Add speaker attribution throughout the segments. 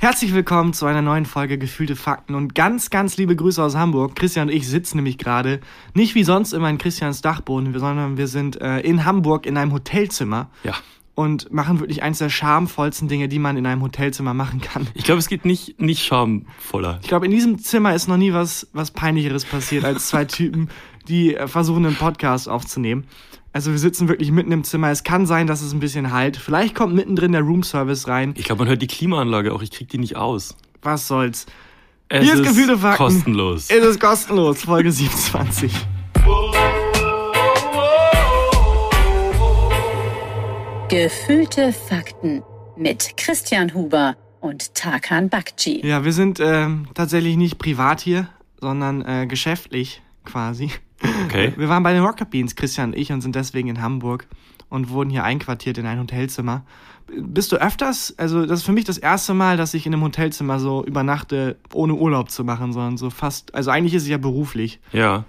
Speaker 1: Herzlich willkommen zu einer neuen Folge Gefühlte Fakten und ganz, ganz liebe Grüße aus Hamburg. Christian und ich sitzen nämlich gerade nicht wie sonst immer in Christians Dachboden, sondern wir sind äh, in Hamburg in einem Hotelzimmer.
Speaker 2: Ja.
Speaker 1: Und machen wirklich eins der schamvollsten Dinge, die man in einem Hotelzimmer machen kann.
Speaker 2: Ich glaube, es geht nicht, nicht schamvoller.
Speaker 1: Ich glaube, in diesem Zimmer ist noch nie was, was Peinlicheres passiert als zwei Typen, die äh, versuchen, einen Podcast aufzunehmen. Also wir sitzen wirklich mitten im Zimmer. Es kann sein, dass es ein bisschen halt. Vielleicht kommt mittendrin der Roomservice rein.
Speaker 2: Ich glaube, man hört die Klimaanlage auch. Ich krieg die nicht aus.
Speaker 1: Was soll's?
Speaker 2: Es
Speaker 1: Hier ist Gefühlte Fakten.
Speaker 2: kostenlos.
Speaker 1: Es ist kostenlos, Folge 27.
Speaker 3: Gefühlte Fakten mit Christian Huber und Tarkan Bakci.
Speaker 1: Ja, wir sind ähm, tatsächlich nicht privat hier, sondern äh, geschäftlich quasi.
Speaker 2: Okay.
Speaker 1: Wir waren bei den Rocket Beans, Christian und ich, und sind deswegen in Hamburg und wurden hier einquartiert in ein Hotelzimmer. Bist du öfters, also das ist für mich das erste Mal, dass ich in einem Hotelzimmer so übernachte, ohne Urlaub zu machen, sondern so fast, also eigentlich ist es ja beruflich.
Speaker 2: Ja.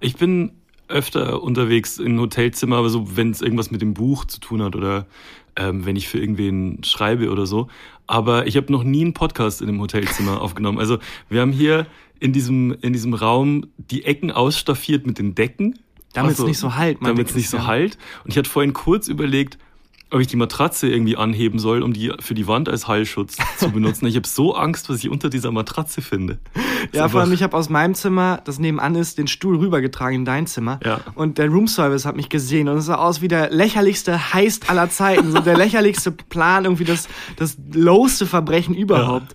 Speaker 2: Ich bin öfter unterwegs in Hotelzimmer, aber so, wenn es irgendwas mit dem Buch zu tun hat oder ähm, wenn ich für irgendwen schreibe oder so. Aber ich habe noch nie einen Podcast in einem Hotelzimmer aufgenommen. Also wir haben hier in diesem, in diesem Raum die Ecken ausstaffiert mit den Decken.
Speaker 1: Damit es
Speaker 2: Also,
Speaker 1: nicht so halt,
Speaker 2: Damit es nicht so
Speaker 1: Christian.
Speaker 2: halt. Und ich hatte vorhin kurz überlegt, ob ich die Matratze irgendwie anheben soll, um die für die Wand als Heilschutz zu benutzen. Ich habe so Angst, was ich unter dieser Matratze finde. Ist
Speaker 1: Ja, vor allem, ich habe aus meinem Zimmer, das nebenan ist, den Stuhl rübergetragen in dein Zimmer.
Speaker 2: Ja.
Speaker 1: Und der Roomservice hat mich gesehen und es sah aus wie der lächerlichste Heist aller Zeiten. so der lächerlichste Plan, irgendwie das, das lowste Verbrechen überhaupt.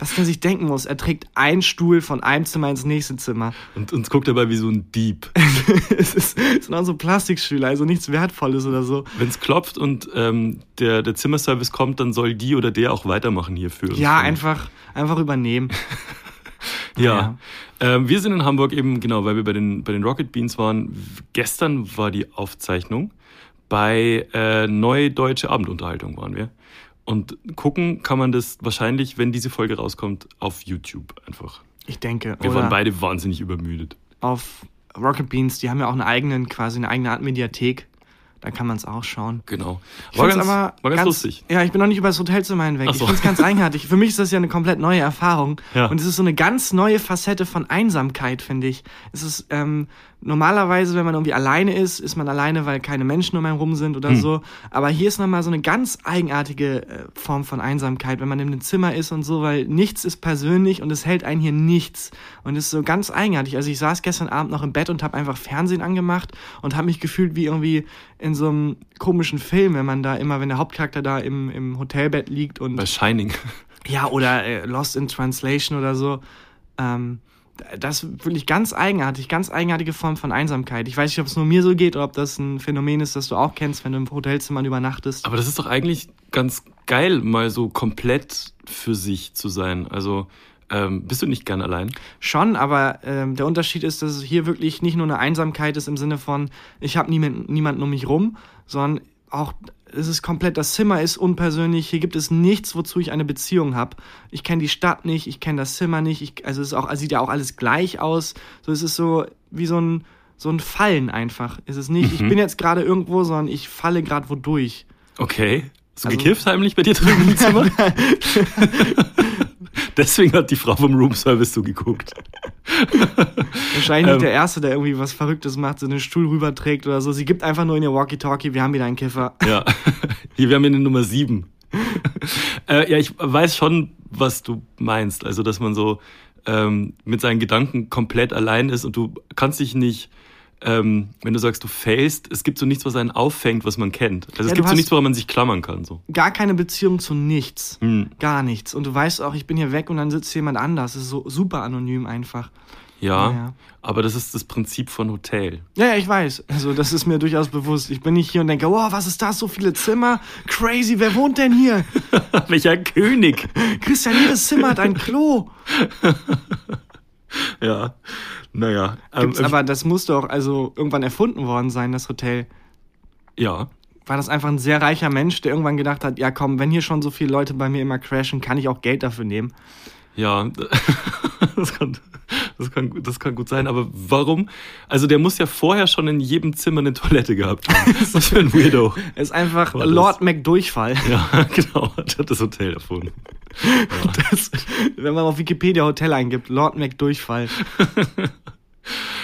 Speaker 1: Was der sich denken muss, er trägt einen Stuhl von einem Zimmer ins nächste Zimmer.
Speaker 2: und uns guckt dabei wie so ein Dieb.
Speaker 1: es, ist, es sind auch so Plastikstühle, also nichts Wertvolles oder so.
Speaker 2: Wenn es klopft und ähm, der, der Zimmerservice kommt, dann soll die oder der auch weitermachen hier für uns.
Speaker 1: Ja, einfach, einfach übernehmen.
Speaker 2: Ja. Ähm, wir sind in Hamburg eben, genau, weil wir bei den, bei den Rocket Beans waren. Gestern war die Aufzeichnung. Bei äh, Neue Deutsche Abendunterhaltung waren wir. Und gucken kann man das wahrscheinlich, wenn diese Folge rauskommt, auf YouTube einfach.
Speaker 1: Ich denke.
Speaker 2: Wir waren beide wahnsinnig übermüdet.
Speaker 1: auf Rocket Beans, die haben ja auch eine eigenen, quasi eine eigene Art Mediathek. Da kann man es auch schauen.
Speaker 2: Genau.
Speaker 1: Ich
Speaker 2: War ganz, war ganz, lustig.
Speaker 1: Ja, ich bin noch nicht über das Hotelzimmer hinweg.
Speaker 2: Ach
Speaker 1: Ich
Speaker 2: so.
Speaker 1: finde es ganz eigenartig. Für mich ist das ja eine komplett neue Erfahrung.
Speaker 2: Ja.
Speaker 1: Und es ist so eine ganz neue Facette von Einsamkeit, finde ich. Es ist ähm, normalerweise, wenn man irgendwie alleine ist, ist man alleine, weil keine Menschen um einen rum sind oder
Speaker 2: Hm.
Speaker 1: so. Aber hier ist nochmal so eine ganz eigenartige äh, Form von Einsamkeit, wenn man in einem Zimmer ist und so, weil nichts ist persönlich und es hält einen hier nichts. Und es ist so ganz eigenartig. Also ich saß gestern Abend noch im Bett und habe einfach Fernsehen angemacht und habe mich gefühlt wie irgendwie in so einem komischen Film, wenn man da immer, wenn der Hauptcharakter da im, im Hotelbett liegt und
Speaker 2: Bei Shining.
Speaker 1: ja, oder äh, Lost in Translation oder so. Ähm, das ist wirklich ganz eigenartig, ganz eigenartige Form von Einsamkeit. Ich weiß nicht, ob es nur mir so geht oder ob das ein Phänomen ist, das du auch kennst, wenn du im Hotelzimmer übernachtest.
Speaker 2: Aber das ist doch eigentlich ganz geil, mal so komplett für sich zu sein. Also ähm, bist du nicht gern allein?
Speaker 1: Schon, aber ähm, der Unterschied ist, dass es hier wirklich nicht nur eine Einsamkeit ist im Sinne von, ich habe niemand, niemanden um mich rum, sondern auch es ist komplett, das Zimmer ist unpersönlich, hier gibt es nichts, wozu ich eine Beziehung habe. Ich kenne die Stadt nicht, ich kenne das Zimmer nicht, ich, also es ist auch, es sieht ja auch alles gleich aus. So es ist so wie so ein, so ein Fallen einfach. Es ist nicht, ich bin jetzt gerade irgendwo, sondern ich falle gerade wo durch.
Speaker 2: Okay. Hast du
Speaker 1: Also-
Speaker 2: gekifft heimlich bei dir drüben im Zimmer? Deswegen hat die Frau vom Roomservice so geguckt.
Speaker 1: Wahrscheinlich
Speaker 2: Ähm.
Speaker 1: der Erste, der irgendwie was Verrücktes macht, so einen Stuhl rüberträgt oder so. Sie gibt einfach nur in ihr Walkie-Talkie, wir haben wieder einen Kiffer.
Speaker 2: Ja. Hier, wir haben hier eine Nummer sieben. äh, ja, ich weiß schon, was du meinst. Also, dass man so ähm, mit seinen Gedanken komplett allein ist und du kannst dich nicht, ähm, wenn du sagst, du failst, es gibt so nichts, was einen auffängt, was man kennt. Also es
Speaker 1: Ja, du
Speaker 2: gibt so nichts, woran man sich klammern kann. So.
Speaker 1: Gar keine Beziehung zu nichts.
Speaker 2: Hm.
Speaker 1: Gar nichts. Und du weißt auch, ich bin hier weg und dann sitzt jemand anders. Das ist so super anonym einfach.
Speaker 2: Ja,
Speaker 1: Ja.
Speaker 2: aber das ist das Prinzip von Hotel.
Speaker 1: Ja, ja, ich weiß. Also, das ist mir durchaus bewusst. Ich bin nicht hier und denke, wow, was ist das? So viele Zimmer? Crazy, wer wohnt denn hier?
Speaker 2: Welcher König?
Speaker 1: Christian, jedes Zimmer hat ein Klo.
Speaker 2: Ja, naja. Ähm,
Speaker 1: aber das muss doch also irgendwann erfunden worden sein, das Hotel.
Speaker 2: ja,
Speaker 1: War das einfach ein sehr reicher Mensch, der irgendwann gedacht hat, ja komm, wenn hier schon so viele Leute bei mir immer crashen, kann ich auch Geld dafür nehmen.
Speaker 2: ja, das kann, Das kann, das kann gut sein, aber warum? Also der muss ja vorher schon in jedem Zimmer eine Toilette gehabt haben. Was für ein Weirdo.
Speaker 1: Er ist einfach
Speaker 2: War
Speaker 1: Lord McDurchfall.
Speaker 2: Ja, genau, hat das Hotel erfunden.
Speaker 1: Das, wenn man auf Wikipedia Hotel eingibt, Lord McDurchfall.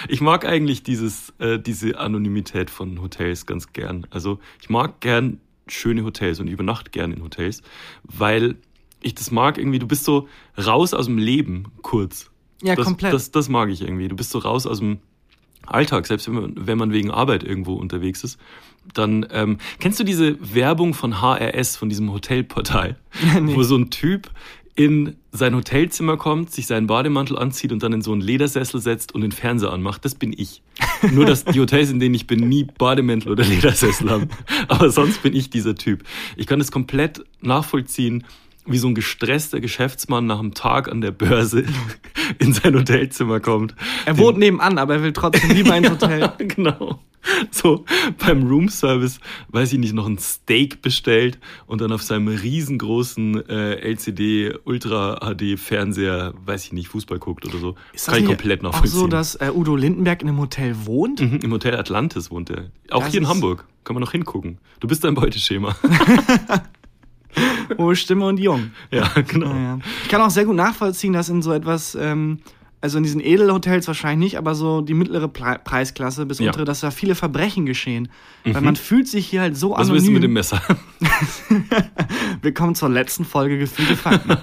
Speaker 2: Ich mag eigentlich dieses, äh, diese Anonymität von Hotels ganz gern. Also ich mag gern schöne Hotels und übernachte gern in Hotels, weil ich das mag irgendwie, du bist so raus aus dem Leben kurz.
Speaker 1: Ja,
Speaker 2: das,
Speaker 1: komplett.
Speaker 2: Das, das mag ich irgendwie. Du bist so raus aus dem Alltag, selbst wenn man, wenn man wegen Arbeit irgendwo unterwegs ist. Dann ähm, kennst du diese Werbung von HRS, von diesem Hotelportal,
Speaker 1: Nee.
Speaker 2: wo so ein Typ in sein Hotelzimmer kommt, sich seinen Bademantel anzieht und dann in so einen Ledersessel setzt und den Fernseher anmacht. Das bin ich. Nur, dass die Hotels, in denen ich bin, nie Bademäntel oder Ledersessel haben. Aber sonst bin ich dieser Typ. Ich kann das komplett nachvollziehen, wie so ein gestresster Geschäftsmann nach einem Tag an der Börse in sein Hotelzimmer kommt.
Speaker 1: Er wohnt nebenan, aber er will trotzdem lieber Hotel.
Speaker 2: ja, genau. So beim Roomservice, weiß ich nicht, noch ein Steak bestellt und dann auf seinem riesengroßen äh, LCD Ultra HD Fernseher, weiß ich nicht, Fußball guckt oder so.
Speaker 1: Ist
Speaker 2: Kann ich komplett
Speaker 1: auch
Speaker 2: nachvollziehen.
Speaker 1: so, dass äh, Udo Lindenberg in einem Hotel wohnt?
Speaker 2: Mhm, Im Hotel Atlantis wohnt er. Auch
Speaker 1: Das
Speaker 2: hier in Hamburg. Kann man noch hingucken. Du bist ein Beuteschema.
Speaker 1: Hohe Stimme und jung.
Speaker 2: ja, genau.
Speaker 1: Naja. Ich kann auch sehr gut nachvollziehen, dass in so etwas, ähm, also in diesen Edelhotels wahrscheinlich nicht, aber so die mittlere Pre Preisklasse bis
Speaker 2: Ja. Mhm.
Speaker 1: untere, dass da viele Verbrechen geschehen. Weil man fühlt sich hier halt so
Speaker 2: Was
Speaker 1: anonym.
Speaker 2: willst du mit dem Messer?
Speaker 1: Wir kommen zur letzten Folge Gefühlte Fakten.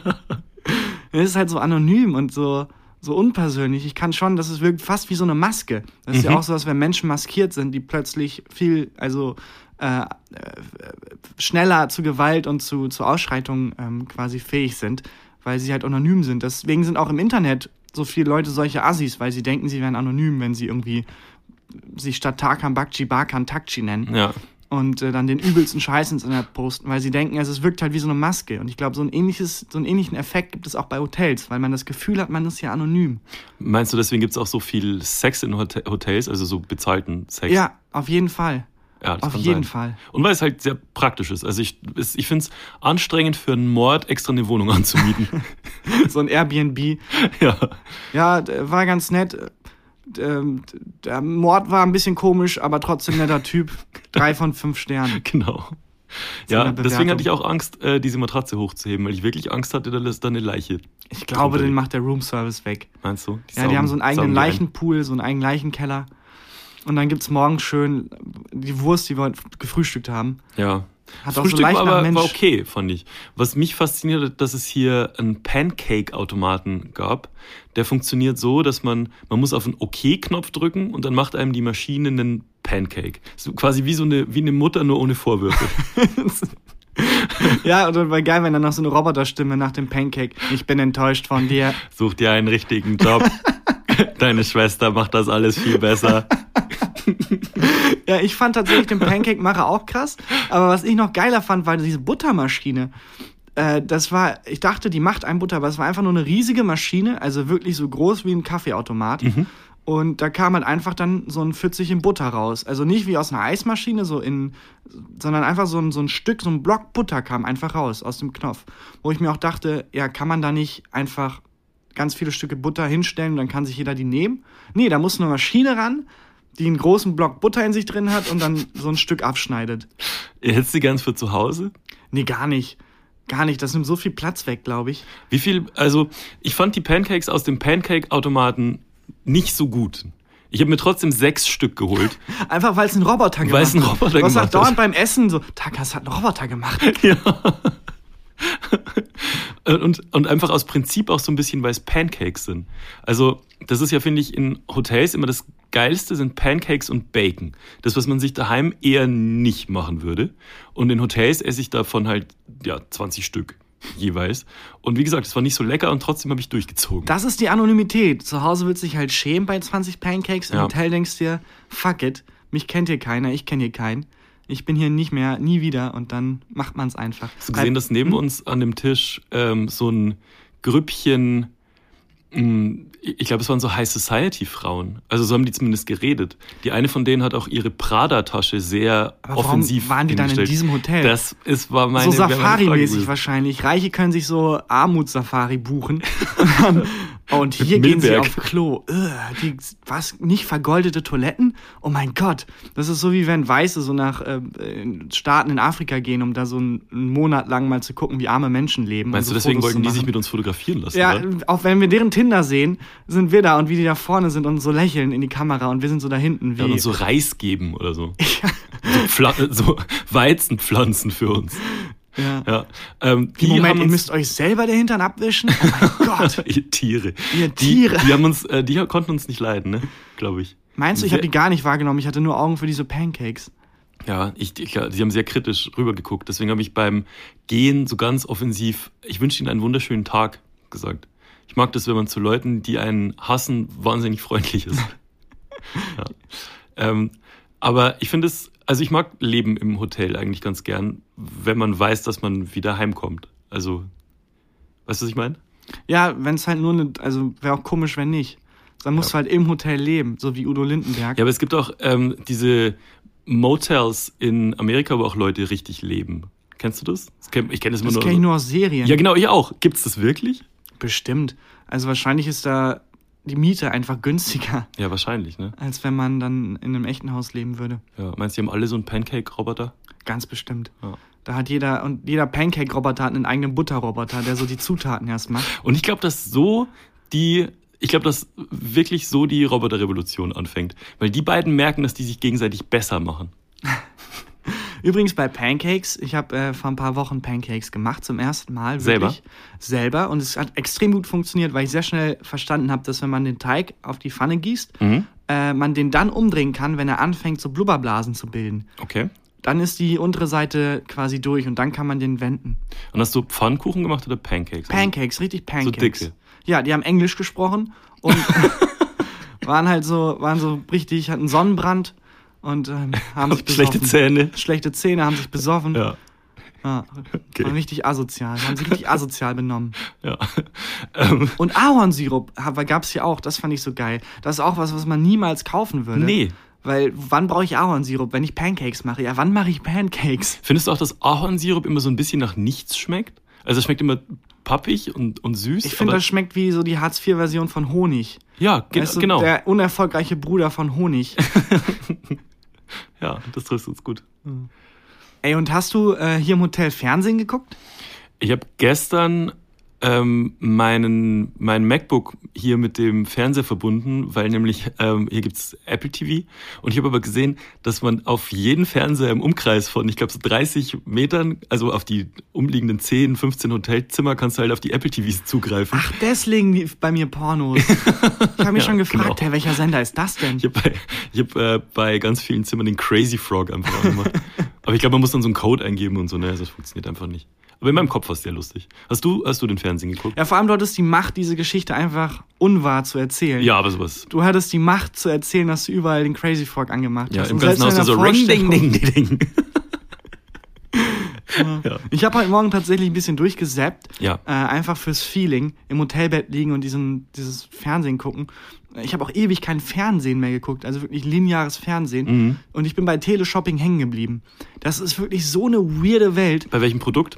Speaker 1: es ist halt so anonym und so, so unpersönlich. Ich kann schon, das ist wirkt fast wie so eine Maske. Das ist
Speaker 2: Mhm.
Speaker 1: ja auch so, dass wenn Menschen maskiert sind, die plötzlich viel, also äh, äh, schneller zu Gewalt und zu, zu Ausschreitungen ähm, quasi fähig sind, weil sie halt anonym sind. Deswegen sind auch im Internet so viele Leute solche Assis, weil sie denken, sie wären anonym, wenn sie irgendwie sich statt Tarkan Bakci Barkan Takci nennen
Speaker 2: ja.
Speaker 1: und äh, dann den übelsten Scheiß ins Internet posten, weil sie denken, also es wirkt halt wie so eine Maske. Und ich glaube, so ein ähnliches, so einen ähnlichen Effekt gibt es auch bei Hotels, weil man das Gefühl hat, man ist ja anonym.
Speaker 2: Meinst du, deswegen gibt es auch so viel Sex in Hotel Hotels, also so bezahlten Sex?
Speaker 1: Ja, auf jeden Fall.
Speaker 2: Ja,
Speaker 1: Auf jeden
Speaker 2: sein.
Speaker 1: Fall.
Speaker 2: Und weil es halt sehr praktisch ist. Also ich, ich finde es anstrengend für einen Mord extra eine Wohnung anzumieten.
Speaker 1: So ein Airbnb.
Speaker 2: ja.
Speaker 1: Ja, war ganz nett. Ähm, Der Mord war ein bisschen komisch, aber trotzdem netter Typ. Drei von fünf Sternen.
Speaker 2: Genau. Ja, deswegen hatte ich auch Angst, äh, diese Matratze hochzuheben, weil ich wirklich Angst hatte, dass da eine Leiche.
Speaker 1: Ich glaube, den macht der Roomservice weg.
Speaker 2: Meinst du?
Speaker 1: Ja, die
Speaker 2: saugen-
Speaker 1: haben so einen eigenen
Speaker 2: die ein.
Speaker 1: Leichenpool, so einen eigenen Leichenkeller. Und dann gibt's morgens schön die Wurst, die wir heute gefrühstückt haben.
Speaker 2: Ja.
Speaker 1: Hat auch so
Speaker 2: Frühstück
Speaker 1: leicht
Speaker 2: war aber war okay, fand ich. Was mich fasziniert hat, dass es hier einen Pancake-Automaten gab. Der funktioniert so, dass man, man muss auf den OK-Knopf drücken und dann macht einem die Maschine einen Pancake. So quasi wie so eine, wie eine Mutter, nur ohne Vorwürfe.
Speaker 1: Ja, und dann war geil, wenn dann noch so eine Roboterstimme nach dem Pancake. Ich bin enttäuscht von dir.
Speaker 2: Such dir einen richtigen Job. Deine Schwester macht das alles viel besser.
Speaker 1: Ja, ich fand tatsächlich den Pancake-Macher auch krass. Aber was ich noch geiler fand, war diese Buttermaschine. Äh, das war, ich dachte, die macht ein Butter, aber es war einfach nur eine riesige Maschine, also wirklich so groß wie ein Kaffeeautomat. Und da kam halt einfach dann so ein Pfützchen Butter raus. Also nicht wie aus einer Eismaschine, so in, sondern einfach so ein, so ein Stück, so ein Block Butter kam einfach raus aus dem Knopf. Wo ich mir auch dachte, ja, kann man da nicht einfach ganz viele Stücke Butter hinstellen und dann kann sich jeder die nehmen? Nee, da muss eine Maschine ran, die einen großen Block Butter in sich drin hat und dann so ein Stück abschneidet.
Speaker 2: Hättest du gern für zu Hause?
Speaker 1: Nee, gar nicht. Gar nicht. Das nimmt so viel Platz weg, glaube ich.
Speaker 2: Wie viel, also ich fand die Pancakes aus dem Pancake-Automaten nicht so gut. Ich habe mir trotzdem sechs Stück geholt.
Speaker 1: Einfach weil es ein Roboter gemacht
Speaker 2: Weil es ein
Speaker 1: hat.
Speaker 2: Roboter gemacht
Speaker 1: halt dauernd
Speaker 2: hat.
Speaker 1: beim Essen so, Takas hat einen Roboter gemacht.
Speaker 2: ja. Und, und einfach aus Prinzip auch so ein bisschen, weil es Pancakes sind. Also, das ist ja, finde ich, in Hotels immer das Geilste sind Pancakes und Bacon. Das, was man sich daheim eher nicht machen würde. Und in Hotels esse ich davon halt, ja, 20 Stück jeweils. Und wie gesagt, es war nicht so lecker und trotzdem habe ich durchgezogen.
Speaker 1: Das ist die Anonymität. Zu Hause willst du dich halt schämen bei 20 Pancakes. Im
Speaker 2: Ja.
Speaker 1: Hotel denkst du dir, fuck it, mich kennt hier keiner, ich kenne hier keinen. Ich bin hier nicht mehr, nie wieder und dann macht man es einfach.
Speaker 2: Hast du gesehen, dass neben
Speaker 1: Hm?
Speaker 2: uns an dem Tisch ähm, so ein Grüppchen, mh, ich glaube, es waren so High Society Frauen. Also so haben die zumindest geredet. Die eine von denen hat auch ihre Prada-Tasche sehr
Speaker 1: Aber warum
Speaker 2: offensiv
Speaker 1: waren die dann in diesem Hotel?
Speaker 2: Das ist, war meine
Speaker 1: so Safari-mäßig wahrscheinlich. Reiche können sich so Armutssafari buchen und hier gehen sie auf Klo. Ugh, die, was? Nicht vergoldete Toiletten? Oh mein Gott. Das ist so wie wenn Weiße so nach äh, Staaten in Afrika gehen, um da so einen, Monat lang mal zu gucken, wie arme Menschen leben.
Speaker 2: Meinst
Speaker 1: und
Speaker 2: du,
Speaker 1: so
Speaker 2: deswegen
Speaker 1: Fotos
Speaker 2: wollten die sich mit uns fotografieren lassen?
Speaker 1: Ja,
Speaker 2: oder?
Speaker 1: auch wenn wir deren Tinder sehen, sind wir da und wie die da vorne sind und so lächeln in die Kamera und wir sind so da hinten wie.
Speaker 2: Ja, und so Reis geben oder so. So, so Weizenpflanzen für uns.
Speaker 1: Ja.
Speaker 2: Ja. Ähm, die
Speaker 1: Moment,
Speaker 2: haben
Speaker 1: ihr müsst euch selber den Hintern abwischen? Oh mein Gott.
Speaker 2: ihr Tiere.
Speaker 1: Ihr
Speaker 2: Die,
Speaker 1: Tiere.
Speaker 2: die haben uns, äh, die konnten uns nicht leiden, ne? Glaube ich.
Speaker 1: Meinst du, ich habe die gar nicht wahrgenommen? Ich hatte nur Augen für diese Pancakes.
Speaker 2: Ja, ich, ich, sie haben sehr kritisch rübergeguckt. Deswegen habe ich beim Gehen so ganz offensiv, ich wünsche Ihnen einen wunderschönen Tag gesagt. Ich mag das, wenn man zu Leuten, die einen hassen, wahnsinnig freundlich ist. ja. ähm, aber ich finde es, also ich mag Leben im Hotel eigentlich ganz gern, wenn man weiß, dass man wieder heimkommt. Also, weißt du, was ich meine?
Speaker 1: Ja, wenn es halt nur eine, also wäre auch komisch, wenn nicht. Dann musst
Speaker 2: Ja.
Speaker 1: du halt im Hotel leben, so wie Udo Lindenberg.
Speaker 2: Ja, aber es gibt auch ähm, diese Motels in Amerika, wo auch Leute richtig leben. Kennst du das? das kenn, ich kenne das immer
Speaker 1: das
Speaker 2: nur.
Speaker 1: kenne ich nur aus Serien.
Speaker 2: ja, genau, ich auch. Gibt's das wirklich?
Speaker 1: Bestimmt. Also wahrscheinlich ist da die Miete einfach günstiger,
Speaker 2: Ja, wahrscheinlich, ne?
Speaker 1: als wenn man dann in einem echten Haus leben würde.
Speaker 2: Ja, meinst du, die haben alle so einen Pancake-Roboter?
Speaker 1: Ganz bestimmt.
Speaker 2: Ja.
Speaker 1: Da hat jeder, und jeder Pancake-Roboter hat einen eigenen Butterroboter, der so die Zutaten erst macht.
Speaker 2: Und ich glaube, dass so die, ich glaube, dass wirklich so die Roboterrevolution anfängt. Weil die beiden merken, dass die sich gegenseitig besser machen.
Speaker 1: Übrigens bei Pancakes, ich habe äh, vor ein paar Wochen Pancakes gemacht zum ersten Mal.
Speaker 2: Selber?
Speaker 1: Wirklich. Selber. Und es hat extrem gut funktioniert, weil ich sehr schnell verstanden habe, dass wenn man den Teig auf die Pfanne gießt,
Speaker 2: Mhm.
Speaker 1: äh, man den dann umdrehen kann, wenn er anfängt, so Blubberblasen zu bilden.
Speaker 2: Okay.
Speaker 1: Dann ist die untere Seite quasi durch und dann kann man den wenden.
Speaker 2: Und hast du Pfannkuchen gemacht oder Pancakes?
Speaker 1: Pancakes, richtig Pancakes.
Speaker 2: dicke?
Speaker 1: Ja, die haben Englisch gesprochen und waren halt so, waren so richtig, hatten Sonnenbrand und ähm, haben sich besoffen.
Speaker 2: Schlechte Zähne.
Speaker 1: Schlechte Zähne, haben sich besoffen.
Speaker 2: Ja.
Speaker 1: Ja,
Speaker 2: Okay.
Speaker 1: waren richtig asozial, haben sich richtig asozial benommen.
Speaker 2: Ja. ähm,
Speaker 1: Und Ahornsirup gab es hier auch, das fand ich so geil. Das ist auch was, was man niemals kaufen würde.
Speaker 2: nee.
Speaker 1: Weil wann brauche ich Ahornsirup, wenn ich Pancakes mache? Ja, wann mache ich Pancakes?
Speaker 2: Findest du auch, dass Ahornsirup immer so ein bisschen nach nichts schmeckt? Also es schmeckt immer pappig und, und süß.
Speaker 1: Ich finde, das schmeckt wie so die Hartz-IV-Version von Honig.
Speaker 2: Ja, ge
Speaker 1: Weißt du,
Speaker 2: genau.
Speaker 1: Der unerfolgreiche Bruder von Honig.
Speaker 2: ja, das trifft uns gut.
Speaker 1: Ey, und hast du äh, hier im Hotel Fernsehen geguckt?
Speaker 2: Ich habe gestern ähm, meinen mein MacBook hier mit dem Fernseher verbunden, weil nämlich ähm, hier gibt's Apple TV und ich habe aber gesehen, dass man auf jeden Fernseher im Umkreis von, ich glaube so 30 Metern, also auf die umliegenden 10, 15 Hotelzimmer kannst du halt auf die Apple TVs zugreifen.
Speaker 1: Ach, deswegen bei mir Pornos. Ich habe mich
Speaker 2: Ja,
Speaker 1: schon gefragt,
Speaker 2: genau.
Speaker 1: hey, welcher Sender ist das denn?
Speaker 2: Ich habe bei, ich hab, äh, bei ganz vielen Zimmern den Crazy Frog einfach angemacht. Aber ich glaube, man muss dann so einen Code eingeben und so, ne, das funktioniert einfach nicht. Aber in meinem Kopf war es sehr lustig. Hast du, hast du den Fernsehen geguckt?
Speaker 1: Ja, vor allem dort ist die Macht, diese Geschichte einfach unwahr zu erzählen.
Speaker 2: Ja, aber sowas.
Speaker 1: Du hattest die Macht zu erzählen, dass du überall den Crazy Frog angemacht
Speaker 2: Ja,
Speaker 1: hast.
Speaker 2: im
Speaker 1: Und
Speaker 2: ganzen Haus so ring, ding, ding, ding, ding. ja.
Speaker 1: Ich habe heute Morgen tatsächlich ein bisschen durchgesappt.
Speaker 2: Ja.
Speaker 1: Äh, einfach fürs Feeling. Im Hotelbett liegen und diesen, dieses Fernsehen gucken. Ich habe auch ewig kein Fernsehen mehr geguckt, also wirklich lineares Fernsehen.
Speaker 2: Mhm.
Speaker 1: Und ich bin bei Teleshopping hängen geblieben. Das ist wirklich so eine weirde Welt.
Speaker 2: Bei welchem Produkt?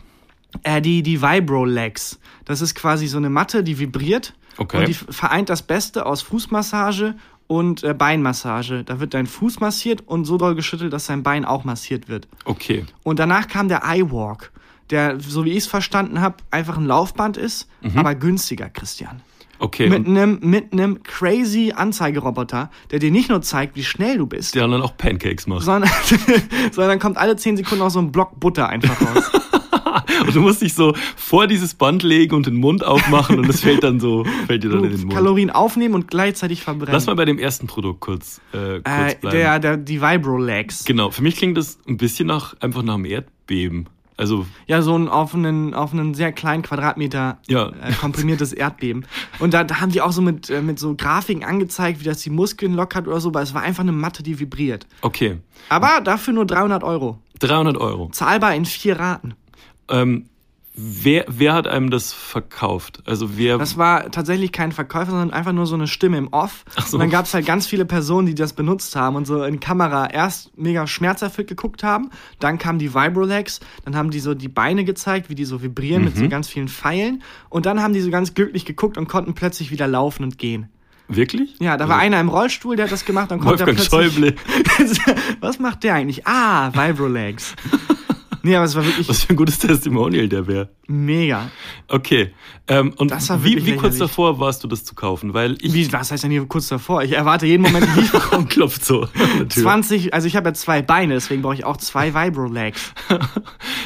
Speaker 1: Äh, die, die Vibro-Legs. Das ist quasi so eine Matte, die vibriert.
Speaker 2: Okay.
Speaker 1: Und die vereint das Beste aus Fußmassage und äh, Beinmassage. Da wird dein Fuß massiert und so doll geschüttelt, dass dein Bein auch massiert wird.
Speaker 2: Okay.
Speaker 1: Und danach kam der iWalk, der, so wie ich es verstanden habe, einfach ein Laufband ist,
Speaker 2: Mhm.
Speaker 1: aber günstiger, Christian.
Speaker 2: Okay.
Speaker 1: Mit einem mit einem crazy Anzeigeroboter, der dir nicht nur zeigt, wie schnell du bist,
Speaker 2: der dann auch Pancakes macht.
Speaker 1: sondern, sondern kommt alle 10 Sekunden auch so ein Block Butter einfach raus.
Speaker 2: Und du musst dich so vor dieses Band legen und den Mund aufmachen und es fällt dann so, fällt dir dann in den
Speaker 1: Du
Speaker 2: Mund.
Speaker 1: Kalorien aufnehmen und gleichzeitig verbrennen.
Speaker 2: Lass mal bei dem ersten Produkt kurz, äh, kurz
Speaker 1: äh,
Speaker 2: bleiben.
Speaker 1: der, der, die Vibro-Legs.
Speaker 2: genau, für mich klingt das ein bisschen nach, einfach nach einem Erdbeben. Also,
Speaker 1: Ja, so ein auf einen, auf einen sehr kleinen Quadratmeter
Speaker 2: Ja.
Speaker 1: äh, komprimiertes Erdbeben. Und da, da haben die auch so mit, äh, mit so Grafiken angezeigt, wie das die Muskeln lockert oder so, aber es war einfach eine Matte, die vibriert.
Speaker 2: okay.
Speaker 1: Aber dafür nur 300 Euro.
Speaker 2: 300 Euro.
Speaker 1: Zahlbar in vier Raten.
Speaker 2: Ähm, Wer, wer hat einem das verkauft? Also wer.
Speaker 1: Das war tatsächlich kein Verkäufer, sondern einfach nur so eine Stimme im Off.
Speaker 2: Ach so.
Speaker 1: Und dann gab es halt ganz viele Personen, die das benutzt haben und so in Kamera erst mega schmerzerfüllt geguckt haben. Dann kamen die Vibrolegs, dann haben die so die Beine gezeigt, wie die so vibrieren mit
Speaker 2: Mhm.
Speaker 1: so ganz vielen Pfeilen. Und dann haben die so ganz glücklich geguckt und konnten plötzlich wieder laufen und gehen.
Speaker 2: Wirklich?
Speaker 1: Ja, da war einer im Rollstuhl, der hat das gemacht, dann konnte
Speaker 2: Wolfgang
Speaker 1: er plötzlich.
Speaker 2: Schäuble.
Speaker 1: Was macht der eigentlich? Ah, Vibrolegs. nee, aber es war wirklich
Speaker 2: Was für ein gutes Testimonial der wäre.
Speaker 1: mega.
Speaker 2: Okay. Ähm, und
Speaker 1: Das war
Speaker 2: wie, wie kurz davor warst du, das zu kaufen? Weil ich.
Speaker 1: Wie, was heißt denn hier kurz davor? Ich erwarte jeden Moment die Lieferung.
Speaker 2: klopft so. an der Tür.
Speaker 1: 20, also ich habe ja zwei Beine, deswegen brauche ich auch zwei Vibrolegs.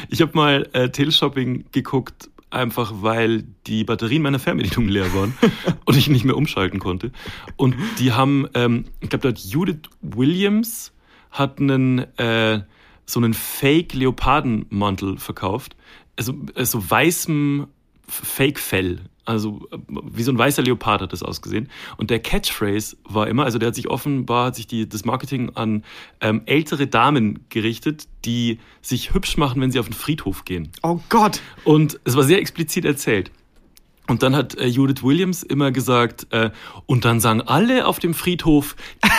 Speaker 2: Ich habe mal äh, Teleshopping geguckt, einfach weil die Batterien meiner Fernbedienung leer waren und ich nicht mehr umschalten konnte. Und die haben, ähm, ich glaube, da hat Judith Williams hat einen äh, so einen Fake-Leopardenmantel verkauft. Also äh, so weißem Fake-Fell. Also äh, wie so ein weißer Leopard hat das ausgesehen. Und der Catchphrase war immer, also der hat sich offenbar, hat sich die, das Marketing an ähm, ältere Damen gerichtet, die sich hübsch machen, wenn sie auf den Friedhof gehen.
Speaker 1: Oh Gott.
Speaker 2: Und es war sehr explizit erzählt. Und dann hat äh, Judith Williams immer gesagt, äh, und dann sagen alle auf dem Friedhof,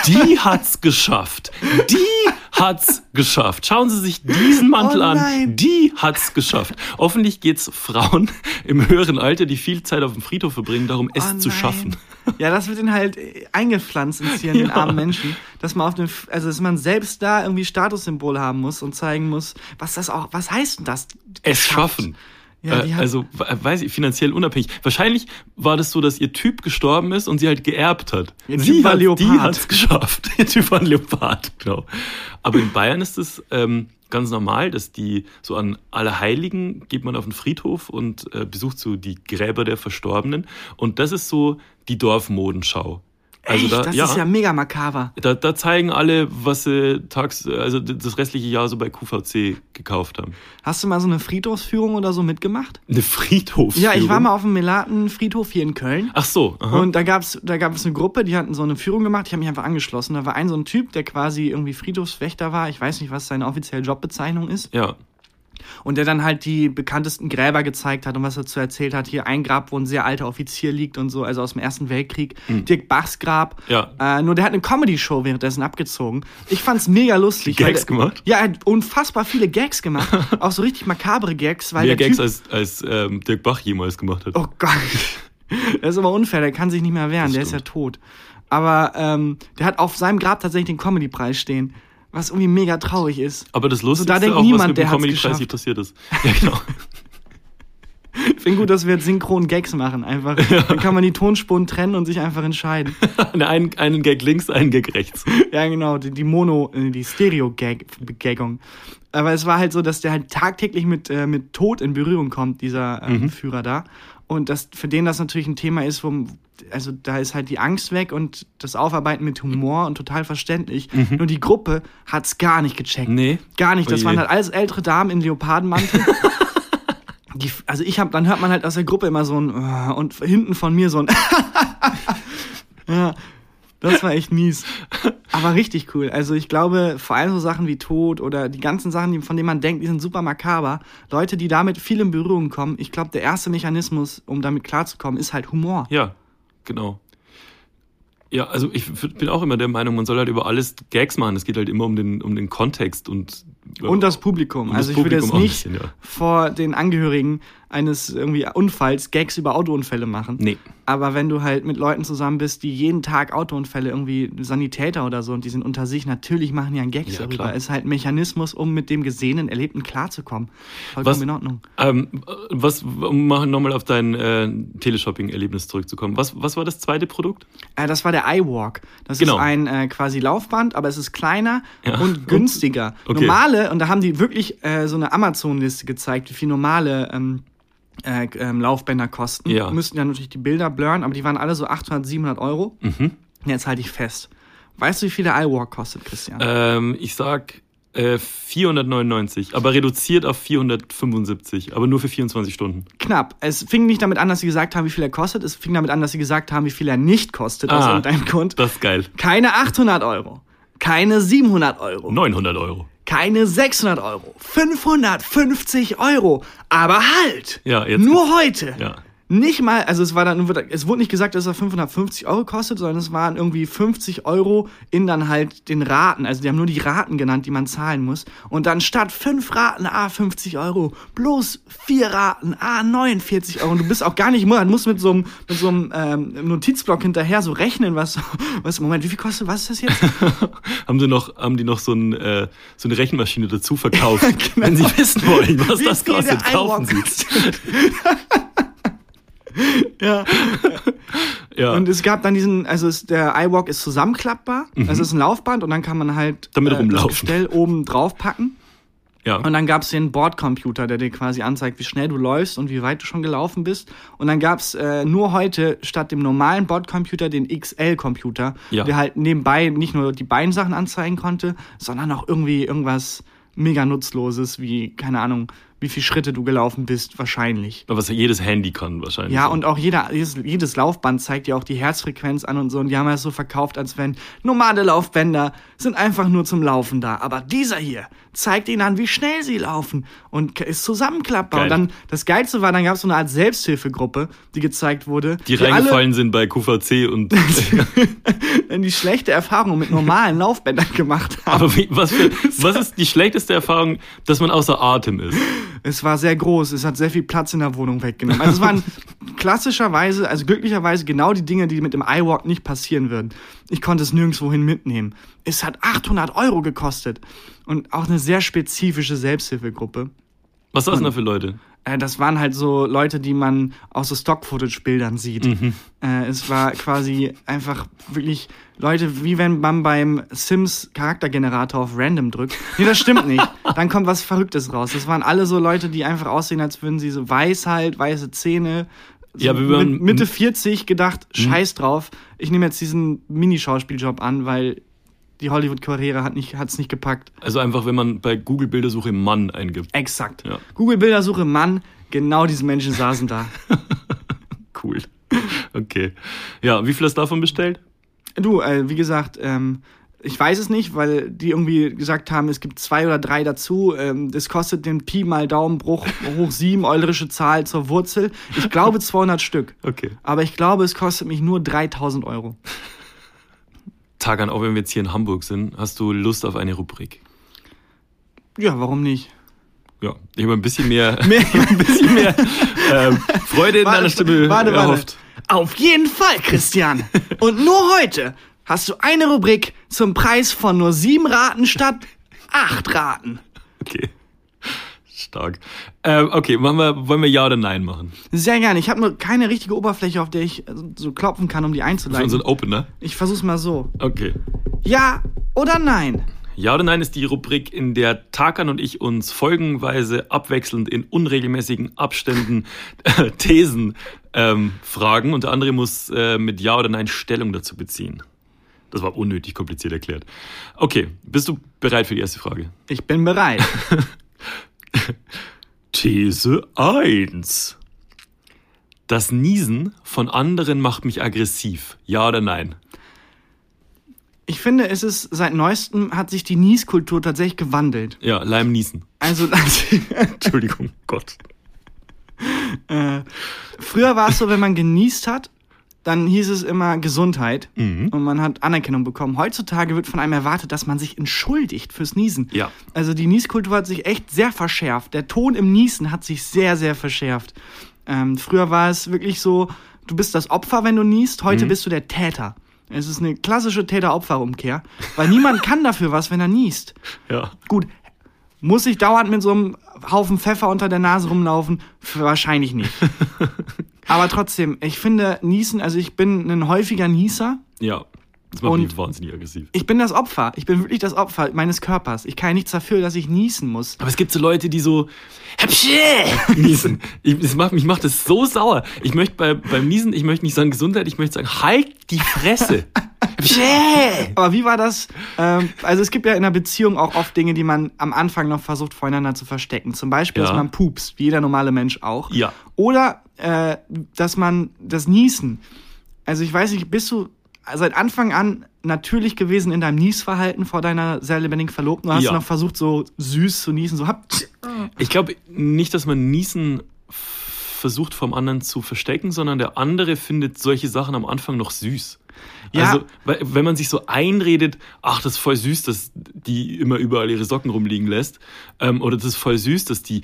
Speaker 2: die hat's geschafft. Die hat's geschafft. Schauen Sie sich diesen Mantel
Speaker 1: Oh
Speaker 2: an. Die hat's geschafft. Hoffentlich geht's Frauen im höheren Alter, die viel Zeit auf dem Friedhof verbringen, darum, es
Speaker 1: Oh
Speaker 2: zu schaffen.
Speaker 1: Ja, das wird ihnen halt äh, eingepflanzt ins Hirn, den
Speaker 2: Ja.
Speaker 1: armen Menschen, dass man auf den, F- also dass man selbst da irgendwie Statussymbol haben muss und zeigen muss, was das auch, was heißt denn das?
Speaker 2: Es
Speaker 1: Geschafft.
Speaker 2: schaffen.
Speaker 1: Ja,
Speaker 2: Äh, also, we- weiß ich, finanziell unabhängig. Wahrscheinlich war das so, dass ihr Typ gestorben ist und sie halt geerbt hat.
Speaker 1: Ihr
Speaker 2: sie
Speaker 1: war
Speaker 2: hat, Die
Speaker 1: Leopard.
Speaker 2: hat's geschafft. Ihr Typ war ein Leopard, genau. Aber in Bayern ist es ähm, ganz normal, dass die so an Allerheiligen geht man auf den Friedhof und äh, besucht so die Gräber der Verstorbenen. Und das ist so die Dorfmodenschau. Also
Speaker 1: Echt?
Speaker 2: da,
Speaker 1: das
Speaker 2: ja,
Speaker 1: ist ja mega makaber.
Speaker 2: da, da zeigen alle, was sie tags, also das restliche Jahr so bei QVC gekauft haben.
Speaker 1: Hast du mal so eine Friedhofsführung oder so mitgemacht?
Speaker 2: Eine Friedhofsführung.
Speaker 1: Ja, ich war mal auf dem Melaten-Friedhof hier in Köln.
Speaker 2: Ach so. Aha.
Speaker 1: Und da gab's, da gab es eine Gruppe, die hatten so eine Führung gemacht. Ich habe mich einfach angeschlossen. Da war ein so ein Typ, der quasi irgendwie Friedhofswächter war. Ich weiß nicht, was seine offizielle Jobbezeichnung ist.
Speaker 2: ja.
Speaker 1: Und der dann halt die bekanntesten Gräber gezeigt hat und was er dazu erzählt hat. Hier ein Grab, wo ein sehr alter Offizier liegt und so, also aus dem Ersten Weltkrieg. Dirk Bachs Grab.
Speaker 2: Ja.
Speaker 1: Äh, nur der hat eine Comedy-Show währenddessen abgezogen. Ich fand's mega lustig. weil
Speaker 2: Gags
Speaker 1: der-
Speaker 2: gemacht?
Speaker 1: Ja, er hat unfassbar viele Gags gemacht. auch so richtig makabre Gags, weil
Speaker 2: Mehr
Speaker 1: der
Speaker 2: Gags
Speaker 1: Typ,
Speaker 2: als, als ähm, Dirk Bach jemals gemacht hat.
Speaker 1: Oh Gott. Das ist aber unfair, der kann sich nicht mehr wehren,
Speaker 2: Das
Speaker 1: der ist ja tot. Aber ähm, der hat auf seinem Grab tatsächlich den Comedy-Preis stehen, was irgendwie mega traurig ist.
Speaker 2: Aber das Lustigste
Speaker 1: da denkt
Speaker 2: auch, was
Speaker 1: niemand,
Speaker 2: mit
Speaker 1: der
Speaker 2: dem Comedy-Preis hier passiert ist. Ja, genau.
Speaker 1: Ich finde gut, dass wir jetzt synchron Gags machen, einfach. Dann kann man die Tonspuren trennen und sich einfach entscheiden.
Speaker 2: einen, einen Gag links, einen Gag rechts.
Speaker 1: Ja, genau, die, die Mono, äh, die Stereo-Gaggung. Aber es war halt so, dass der halt tagtäglich mit, äh, mit Tod in Berührung kommt, dieser ähm, Führer da. Und das, für den das natürlich ein Thema ist, wo, also da ist halt die Angst weg und das Aufarbeiten mit Humor und total verständlich. Nur die Gruppe hat's gar nicht gecheckt.
Speaker 2: Nee.
Speaker 1: Gar nicht. Das
Speaker 2: Oje.
Speaker 1: waren halt alles ältere Damen in Leopardenmantel. Die, also ich habe, dann hört man halt aus der Gruppe immer so ein äh, und hinten von mir so ein ja, das war echt mies. Aber richtig cool. Also ich glaube, vor allem so Sachen wie Tod oder die ganzen Sachen, von denen man denkt, die sind super makaber. Leute, die damit viel in Berührung kommen. Ich glaube, der erste Mechanismus, um damit klarzukommen, ist halt Humor.
Speaker 2: Ja, genau. Ja, also ich bin auch immer der Meinung, man soll halt über alles Gags machen. Es geht halt immer um den, um den Kontext und
Speaker 1: Und das Publikum.
Speaker 2: Und das
Speaker 1: also ich würde jetzt
Speaker 2: Publikum auch ein
Speaker 1: nicht
Speaker 2: bisschen, ja.
Speaker 1: vor den Angehörigen eines irgendwie Unfalls Gags über Autounfälle machen.
Speaker 2: Nee.
Speaker 1: Aber wenn du halt mit Leuten zusammen bist, die jeden Tag Autounfälle irgendwie Sanitäter oder so und die sind unter sich, natürlich machen die einen Gags
Speaker 2: Ja,
Speaker 1: darüber.
Speaker 2: klar.
Speaker 1: Ist halt ein Mechanismus, um mit dem Gesehenen, Erlebten klarzukommen. Vollkommen
Speaker 2: Was-
Speaker 1: in Ordnung.
Speaker 2: Ähm, was, um mal nochmal auf dein äh, Teleshopping-Erlebnis zurückzukommen. Was, was war das zweite Produkt?
Speaker 1: Äh, das war der iWalk. Das
Speaker 2: Genau.
Speaker 1: ist ein äh, quasi Laufband, aber es ist kleiner
Speaker 2: Ja.
Speaker 1: und günstiger.
Speaker 2: Okay.
Speaker 1: Normale, und da haben die wirklich äh, so eine Amazon-Liste gezeigt, wie viel normale ähm, äh, ähm, Laufbänder kosten.
Speaker 2: Ja.
Speaker 1: Müssten ja natürlich die Bilder blurren, aber die waren alle so 800, 700 Euro.
Speaker 2: Mhm.
Speaker 1: Jetzt halte ich fest. Weißt du, wie viel der iWalk kostet, Christian?
Speaker 2: Ähm, ich sag äh, 499, aber reduziert auf 475, aber nur für 24 Stunden.
Speaker 1: Knapp. Es fing nicht damit an, dass sie gesagt haben, wie viel er kostet. Es fing damit an, dass sie gesagt haben, wie viel er nicht kostet, aus
Speaker 2: Ah.
Speaker 1: irgendeinem Grund.
Speaker 2: Das ist geil.
Speaker 1: Keine 800 Euro. Keine 700 Euro.
Speaker 2: 900 Euro.
Speaker 1: Keine 600 Euro, 550 Euro. Aber halt!
Speaker 2: Ja, jetzt-
Speaker 1: Nur heute.
Speaker 2: Ja.
Speaker 1: Nicht mal, also es war dann, es wurde nicht gesagt, dass er 550 Euro kostet, sondern es waren irgendwie 50 Euro in dann halt den Raten. Also die haben nur die Raten genannt, die man zahlen muss. Und dann statt fünf Raten, ah, 50 Euro, bloß vier Raten, ah, 49 Euro. Und du bist auch gar nicht im Monat, musst mit so einem, mit so einem ähm, Notizblock hinterher so rechnen, was, was, Moment, wie viel kostet, was ist das jetzt?
Speaker 2: haben, sie noch, haben die noch so, ein, äh, so eine Rechenmaschine dazu verkauft? Wenn sie wissen wollen, was
Speaker 1: Genau. Wie
Speaker 2: das kostet, kaufen sie
Speaker 1: ja.
Speaker 2: Ja.
Speaker 1: Und es gab dann diesen, also es, der iWalk ist zusammenklappbar, also es ist ein Laufband und dann kann man halt
Speaker 2: Mhm. Damit
Speaker 1: äh,
Speaker 2: rumlaufen.
Speaker 1: das Gestell oben drauf packen.
Speaker 2: ja.
Speaker 1: Und dann gab's den Bordcomputer, der dir quasi anzeigt, wie schnell du läufst und wie weit du schon gelaufen bist. Und dann gab's äh, nur heute statt dem normalen Bordcomputer den XL-Computer,
Speaker 2: Ja.
Speaker 1: der halt nebenbei nicht nur die Beinsachen anzeigen konnte, sondern auch irgendwie irgendwas mega nutzloses, wie, keine Ahnung, wie viele Schritte du gelaufen bist, wahrscheinlich.
Speaker 2: Was jedes Handy kann wahrscheinlich.
Speaker 1: Ja, und auch jeder, jedes, jedes Laufband zeigt ja auch die Herzfrequenz an und so. Und die haben das so verkauft, als wenn normale Laufbänder sind einfach nur zum Laufen da. Aber dieser hier zeigt ihnen an, wie schnell sie laufen und ist zusammenklappbar.
Speaker 2: Geil.
Speaker 1: Und dann, das Geilste war, dann gab es so eine Art Selbsthilfegruppe, die gezeigt wurde.
Speaker 2: die
Speaker 1: alle
Speaker 2: reingefallen sind bei QVC und.
Speaker 1: die schlechte Erfahrung mit normalen Laufbändern gemacht haben.
Speaker 2: aber wie, was, für, was ist die schlechteste Erfahrung, dass man außer Atem ist?
Speaker 1: Es war sehr groß, es hat sehr viel Platz in der Wohnung weggenommen. Also es waren klassischerweise, also glücklicherweise genau die Dinge, die mit dem iWalk nicht passieren würden. Ich konnte es nirgendwohin mitnehmen. Es hat 800 Euro gekostet und auch eine sehr spezifische Selbsthilfegruppe.
Speaker 2: Was das denn da für Leute?
Speaker 1: Äh, das waren halt so Leute, die man aus so Stock-Footage-Bildern sieht. Äh, es war quasi einfach wirklich Leute, wie wenn man beim Sims Charaktergenerator auf Random drückt. Nee, das stimmt nicht. Dann kommt was Verrücktes raus. Das waren alle so Leute, die einfach aussehen, als würden sie so weiß halt, weiße Zähne. So
Speaker 2: Ja,
Speaker 1: Mitte 40 gedacht, scheiß drauf. Ich nehme jetzt diesen Minischauspieljob an, weil die Hollywood-Karriere hat nicht, hat's nicht gepackt.
Speaker 2: Also einfach, wenn man bei Google Bildersuche Mann eingibt.
Speaker 1: Exakt.
Speaker 2: Ja.
Speaker 1: Google Bildersuche, Mann, genau diese Menschen saßen da.
Speaker 2: Cool. Okay. Ja, wie viel hast du davon bestellt?
Speaker 1: Du, äh, wie gesagt, ähm, ich weiß es nicht, weil die irgendwie gesagt haben, es gibt zwei oder drei dazu. Ähm, das kostet den Pi mal Daumenbruch hoch sieben eulerische Zahl zur Wurzel. Ich glaube 200 Stück.
Speaker 2: Okay.
Speaker 1: Aber ich glaube, es kostet mich nur 3000 Euro.
Speaker 2: Tagan, auch wenn wir jetzt hier in Hamburg sind, hast du Lust auf eine Rubrik?
Speaker 1: Ja, warum nicht?
Speaker 2: Ja, ich habe ein bisschen mehr, ein bisschen mehr ähm, Freude in deiner Stimme
Speaker 1: warte, warte.
Speaker 2: erhofft.
Speaker 1: Auf jeden Fall, Christian. Und nur heute hast du eine Rubrik zum Preis von nur sieben Raten statt acht Raten.
Speaker 2: Okay. Stark. Ähm, okay, machen wir, wollen wir Ja oder Nein machen?
Speaker 1: Sehr gerne. Ich habe nur keine richtige Oberfläche, auf der ich äh, so klopfen kann, um die einzuleiten.
Speaker 2: unseren Opener?
Speaker 1: Ich versuch's mal so.
Speaker 2: Okay.
Speaker 1: Ja oder nein?
Speaker 2: Ja oder Nein ist die Rubrik, in der Tarkan und ich uns folgenweise abwechselnd in unregelmäßigen Abständen äh, Thesen ähm, fragen. Und der andere muss äh, mit Ja oder Nein Stellung dazu beziehen. Das war unnötig kompliziert erklärt. Okay, bist du bereit für die erste Frage?
Speaker 1: Ich bin bereit.
Speaker 2: These 1. Das Niesen von anderen macht mich aggressiv. Ja oder nein?
Speaker 1: Ich finde, es ist seit neuestem hat sich die Nieskultur tatsächlich gewandelt.
Speaker 2: Ja, Leim niesen.
Speaker 1: Also
Speaker 2: Entschuldigung, Gott.
Speaker 1: äh, früher war es so, wenn man genießt hat, dann hieß es immer Gesundheit
Speaker 2: Mhm.
Speaker 1: und man hat Anerkennung bekommen. Heutzutage wird von einem erwartet, dass man sich entschuldigt fürs Niesen.
Speaker 2: Ja.
Speaker 1: Also die Nieskultur hat sich echt sehr verschärft. Der Ton im Niesen hat sich sehr, sehr verschärft. Ähm, früher war es wirklich so, du bist das Opfer, wenn du niest,
Speaker 2: Mhm.
Speaker 1: heute bist du der Täter. Es ist eine klassische Täter-Opfer-Umkehr, weil niemand kann dafür was, wenn er niest.
Speaker 2: Ja.
Speaker 1: Gut, muss ich dauernd mit so einem Haufen Pfeffer unter der Nase rumlaufen? Wahrscheinlich nicht. Aber trotzdem, ich finde Niesen, also ich bin ein häufiger Nieser.
Speaker 2: Ja. Das macht
Speaker 1: Und-
Speaker 2: mich wahnsinnig aggressiv.
Speaker 1: Ich bin das Opfer. Ich bin wirklich das Opfer meines Körpers. Ich kann ja nichts dafür, dass ich niesen muss.
Speaker 2: Aber es gibt so Leute, die so niesen. Ich, das macht, mich macht das so sauer. Ich möchte bei, beim Niesen, ich möchte nicht sagen Gesundheit, ich möchte sagen, halt die Fresse.
Speaker 1: Aber wie war das? Ähm, also es gibt ja in einer Beziehung auch oft Dinge, die man am Anfang noch versucht voneinander zu verstecken. Zum Beispiel,
Speaker 2: Ja.
Speaker 1: dass man pupst, wie jeder normale Mensch auch.
Speaker 2: Ja.
Speaker 1: Oder äh, dass man das Niesen. Also ich weiß nicht, bist du seit Anfang an natürlich gewesen in deinem Niesverhalten vor deiner sehr lebendigen Verlobten? Du hast
Speaker 2: Ja.
Speaker 1: noch versucht, so süß zu niesen, so hab.
Speaker 2: Ich glaube nicht, dass man Niesen versucht vom anderen zu verstecken, sondern der andere findet solche Sachen am Anfang noch süß.
Speaker 1: Ja.
Speaker 2: Also, wenn man sich so einredet, ach, das ist voll süß, dass die immer überall ihre Socken rumliegen lässt, ähm, oder das ist voll süß, dass die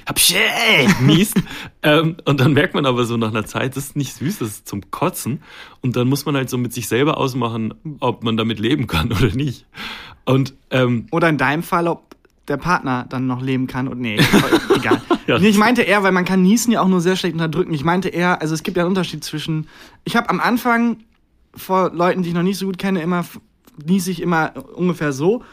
Speaker 2: niest, ähm, und dann merkt man aber so nach einer Zeit, das ist nicht süß, das ist zum Kotzen, und dann muss man halt so mit sich selber ausmachen, ob man damit leben kann oder nicht. Und ähm,
Speaker 1: Oder in deinem Fall, ob der Partner dann noch leben kann und nee, egal.
Speaker 2: Ja.
Speaker 1: nee, ich meinte eher, weil man kann Niesen ja auch nur sehr schlecht unterdrücken. Ich meinte eher, also es gibt ja einen Unterschied zwischen. Ich habe am Anfang vor Leuten, die ich noch nicht so gut kenne, immer niese ich immer ungefähr so.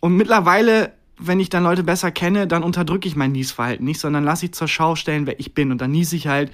Speaker 1: Und mittlerweile, wenn ich dann Leute besser kenne, dann unterdrücke ich mein Niesverhalten nicht, sondern lasse ich zur Schau stellen, wer ich bin. Und dann niese ich halt